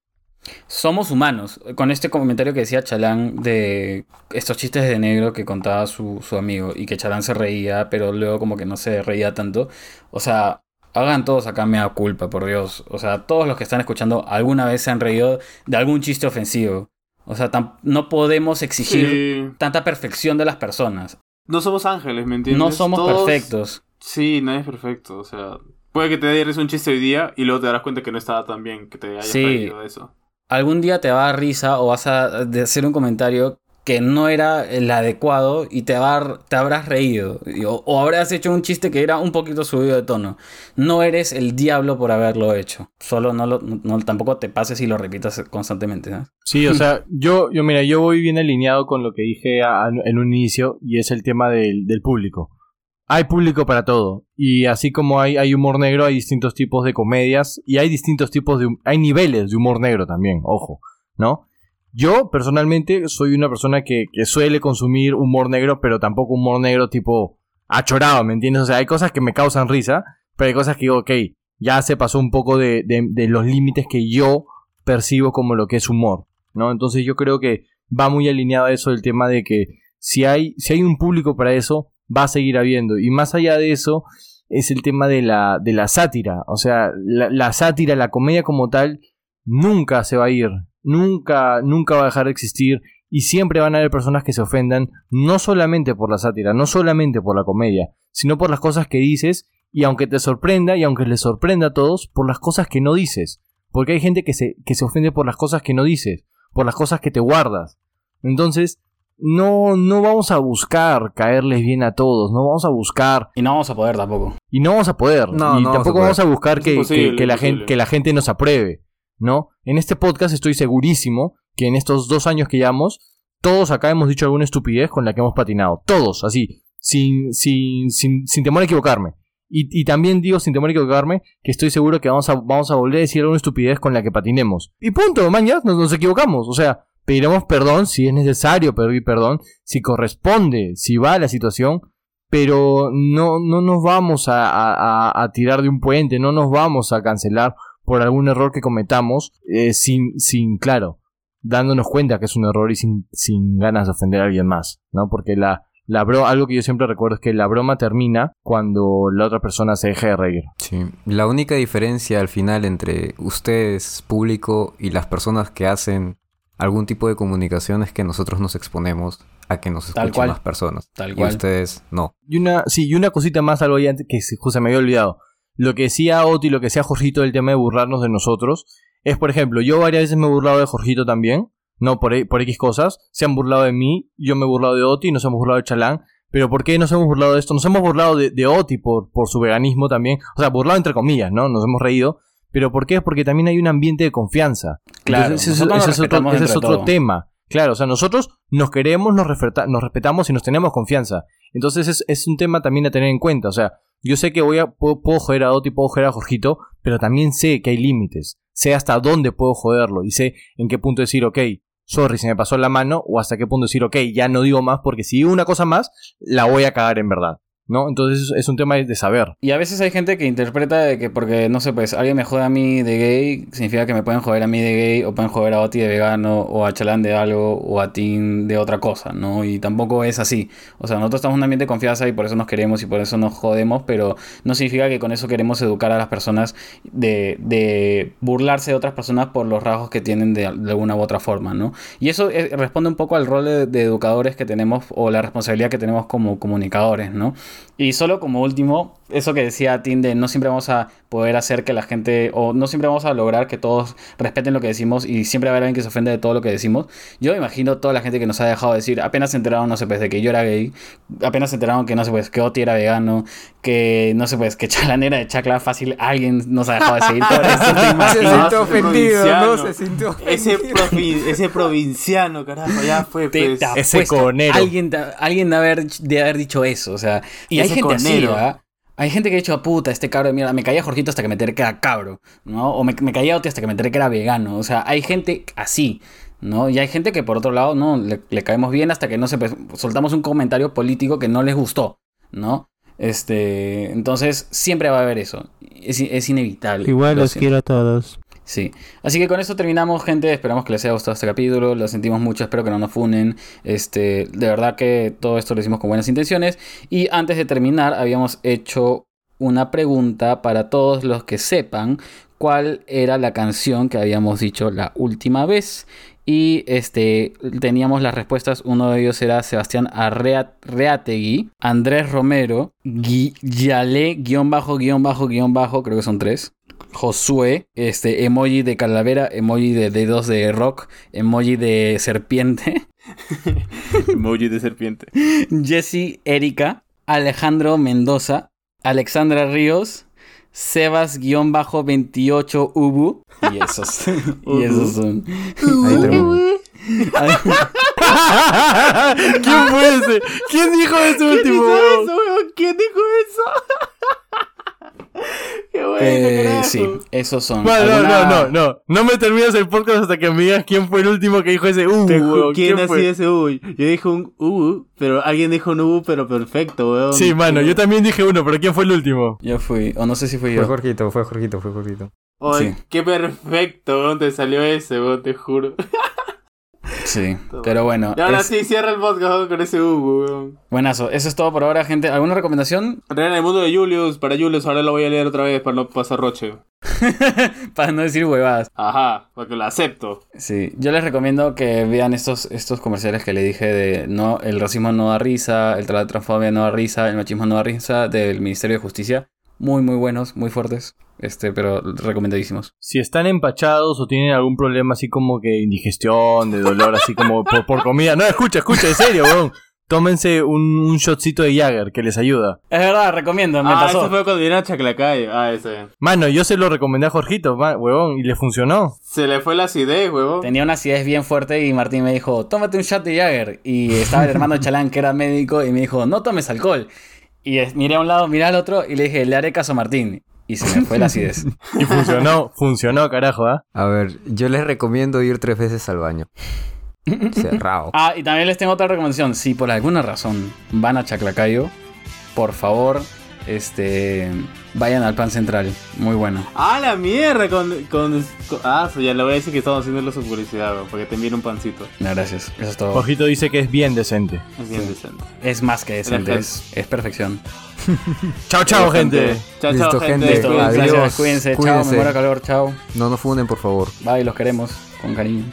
somos humanos. Con este comentario que decía Chalán de estos chistes de negro que contaba su, su amigo y que Chalán se reía, pero luego como que no se reía tanto. O sea, hagan todos acá me da culpa, por Dios. O sea, todos los que están escuchando alguna vez se han reído de algún chiste ofensivo. O sea, no podemos exigir Sí. tanta perfección de las personas. No somos ángeles, ¿me entiendes? No somos Todos- perfectos. Sí, nadie es perfecto. O sea, puede que te dé un chiste hoy día y luego te darás cuenta que no estaba tan bien que te hayas Sí. eso. Algún día te va a dar risa o vas a hacer un comentario que no era el adecuado y te, habrás reído. O, o habrás hecho un chiste que era un poquito subido de tono. No eres el diablo por haberlo hecho. Solo no, lo, tampoco te pases y lo repitas constantemente. Sí, o sea, yo, yo mira, yo voy bien alineado con lo que dije en un inicio y es el tema del, del público. Hay público para todo y así como hay, hay humor negro, hay distintos tipos de comedias y hay distintos tipos de... hay niveles de humor negro también, ojo, ¿no? Yo personalmente soy una persona que, suele consumir humor negro, pero tampoco humor negro tipo achorado, ¿me entiendes? O sea, hay cosas que me causan risa, pero hay cosas que digo, ok, ya se pasó un poco de los límites que yo percibo como lo que es humor, ¿no? Entonces yo creo que va muy alineado a eso el tema de que si hay, si hay un público para eso, va a seguir habiendo. Y más allá de eso, es el tema de la, de la sátira. O sea, la, la sátira, la comedia como tal, nunca se va a ir. Nunca, nunca va a dejar de existir. Y siempre van a haber personas que se ofendan, no solamente por la sátira, no solamente por la comedia, sino por las cosas que dices. Y aunque te sorprenda, y aunque les sorprenda a todos, por las cosas que no dices. Porque hay gente que se, que se ofende por las cosas que no dices, por las cosas que te guardas. Entonces, no, no vamos a buscar caerles bien a todos, no vamos a buscar Y no vamos a poder tampoco. y no vamos a poder. No, y no vamos a tampoco vamos a buscar que, que- que la gente, que la gente nos apruebe, ¿no? En este podcast estoy segurísimo que en estos dos años que llevamos, todos acá hemos dicho alguna estupidez con la que hemos patinado. Todos, así, sin, sin, sin, sin temor a equivocarme. Y, y también digo sin temor a equivocarme que estoy seguro que vamos a, vamos a volver a decir alguna estupidez con la que patinemos. Y punto, man, ya nos, nos equivocamos. O sea, pediremos perdón si es necesario pedir perdón, si corresponde, si va la situación, pero no, no nos vamos a, a- a- a tirar de un puente, no nos vamos a cancelar por algún error que cometamos eh, sin, sin, claro, dándonos cuenta que es un error y sin, sin ganas de ofender a alguien más, ¿no? Porque la, la bro algo que yo siempre recuerdo es que la broma termina cuando la otra persona se deja de reír. Sí, la única diferencia al final entre ustedes, público, y las personas que hacen algún tipo de comunicación es que nosotros nos exponemos a que nos Tal escuchen cual. más personas. Tal y cual. ustedes no. Y una, sí, y una cosita más, algo ahí antes que se- justo se me había olvidado. Lo que decía Oti y lo que decía Jorgito del tema de burlarnos de nosotros es, por ejemplo, yo varias veces me he burlado de Jorgito también, no por, por X cosas, se han burlado de mí, yo me he burlado de Oti, nos hemos burlado de Chalán, pero ¿por qué nos hemos burlado de esto? Nos hemos burlado de, de Oti por, por su veganismo también, o sea, burlado entre comillas, ¿no? Nos hemos reído, pero ¿por qué? Es porque también hay un ambiente de confianza. Claro, Entonces, ese, es otro, ese es tema. Claro, o sea, nosotros nos queremos, nos, nos respetamos y nos tenemos confianza. Entonces es, es un tema también a tener en cuenta. O sea, yo sé que voy a, puedo, puedo joder a Oti, puedo joder a Jorgito, pero también sé que hay límites. Sé hasta dónde puedo joderlo y sé en qué punto decir, ok, sorry, se me pasó la mano, o hasta qué punto decir, ok, ya no digo más porque si digo una cosa más, la voy a cagar en verdad. ¿No? Entonces es- es un tema de saber. Y a veces hay gente que interpreta de que porque, no sé, pues alguien me jode a mí de gay, significa que me pueden joder a mí de gay, o pueden joder a Oti de vegano, o a Chalán de algo, o a Tim de otra cosa, ¿no? Y tampoco es así. O sea, nosotros estamos en un ambiente de confianza y por eso nos queremos y por eso nos jodemos, pero no significa que con eso queremos educar a las personas de, de burlarse de otras personas por los rasgos que tienen de, alguna u otra forma, ¿no? Y eso eh, responde un poco al rol de, de educadores que tenemos o la responsabilidad que tenemos como comunicadores, ¿no? Y solo como último, eso que decía Tim de no siempre vamos a poder hacer que la gente, o no siempre vamos a lograr que todos respeten lo que decimos y siempre va a haber alguien que se ofende de todo lo que decimos. Yo imagino toda la gente que nos ha dejado decir, apenas se enteraron, no sé, pues, de que yo era gay, apenas se enteraron que no sé, pues, que Oti era vegano, que no sé, pues, que Chalanera de Chacla fácil, alguien nos ha dejado de seguir por eso, ¿te *laughs* Se sintió ofendido, ¿no? Se sintió Ese, ofendido. provi- ese provinciano, carajo, ya fue, pues. te Ese apuesto, conero. Alguien, de- alguien de, haber, de haber dicho eso, o sea. Y hay gente así. ¿ah? Hay gente que ha dicho, puta, este cabro de mierda. Me caía Jorgito hasta que me enteré que era cabro, ¿no? O me, me caía Oti hasta que me enteré que era vegano. O sea, hay gente así, ¿no? Y hay gente que por otro lado, no, le, le caemos bien hasta que no se pues, soltamos un comentario político que no les gustó, ¿no? Este, entonces siempre va a haber eso. Es, es inevitable. Igual Lo los siento. quiero a todos. Sí. Así que con eso terminamos, gente. Esperamos que les haya gustado este capítulo. Lo sentimos mucho, espero que no nos funen. Este, de verdad que todo esto lo hicimos con buenas intenciones. Y antes de terminar, habíamos hecho una pregunta para todos los que sepan cuál era la canción que habíamos dicho la última vez. Y este teníamos las respuestas. Uno de ellos era Sebastián Arrea- Andrés Romero, Gui- Yale, guion bajo, guion bajo, guion bajo, creo que son tres. Josué, este, emoji de calavera, emoji de dedos de rock, emoji de serpiente, *laughs* Emoji de serpiente. Jesse Erika, Alejandro Mendoza, Alexandra Ríos, Sebas-28 Ubu, y esos, y esos son. *laughs* ¿Quién fue ese? ¿Quién dijo ese último? ¿Quién hizo eso? ¿Quién dijo eso? Qué bueno, Eh, sí, esos son. Bueno, no, ¿Alguna- no, no, no. No me terminas el podcast hasta que me digas quién fue el último que dijo ese uh, ju- ¿Quién, ha fue? sido ese uy? Yo dije un ubu, pero alguien dijo un ubu, pero perfecto, weón. Sí, mano, yo también dije uno, pero ¿quién fue el último? Yo fui, o no sé si fui Fue yo. Jorgito, fue Jorgito, fue Jorgito. Ay, Sí. qué perfecto, weón, te salió ese, weón, te juro. Sí, pero bueno. Y ahora es- sí, cierra el podcast con ese weón. Buenazo, eso es todo por ahora, gente. ¿Alguna recomendación? Reina el mundo de Julius, para Julius, ahora lo voy a leer otra vez para no pasar roche. *laughs* Para no decir huevadas. Ajá, porque lo acepto. Sí, yo les recomiendo que vean estos, estos comerciales que le dije de no, el racismo no da risa, el la transfobia no da risa, el machismo no da risa del Ministerio de Justicia. Muy, muy buenos, muy fuertes, este, pero recomendadísimos. Si están empachados o tienen algún problema así como que indigestión, de dolor, así como por, por comida. No, escucha, escucha, en serio, weón. Tómense un, un shotcito de Jagger que les ayuda. Es verdad, recomiendo, me ah, pasó. ese fue cuando vino a Chaclacayo. Ah, ese. Mano, yo se lo recomendé a Jorgito, huevón, y le funcionó. Se le fue la acidez, huevón. Tenía una acidez bien fuerte y Martín me dijo, tómate un shot de Jagger. Y estaba el hermano de Chalán, que era médico, y me dijo, no tomes alcohol. Y es- miré a un lado, miré al otro, y le dije, le haré caso a Martín. Y se me fue la acidez. *laughs* Y funcionó, funcionó, carajo, ¿ah? A ver, yo les recomiendo ir tres veces al baño. Cerrado. *laughs* Ah, y también les tengo otra recomendación. Si por alguna razón van a Chaclacayo, por favor, este, vayan al Pan Central. Muy bueno. Ah, la mierda, con, con, con- Ah, so ya le voy a decir que estamos haciendo su publicidad, weón, porque te envíen un pancito. No, gracias. Eso es todo. Jorgito dice que es bien decente. Es bien decente. Es más que decente, es, es perfección. *laughs* Chao, chao, gente. Chao, Listo, chao, gente. gente. Listo, Cuídense. Adiós. gracias, cuídense. Chao, me Cuídense. muero calor, chao. No nos funden, por favor. Bye, los queremos con cariño.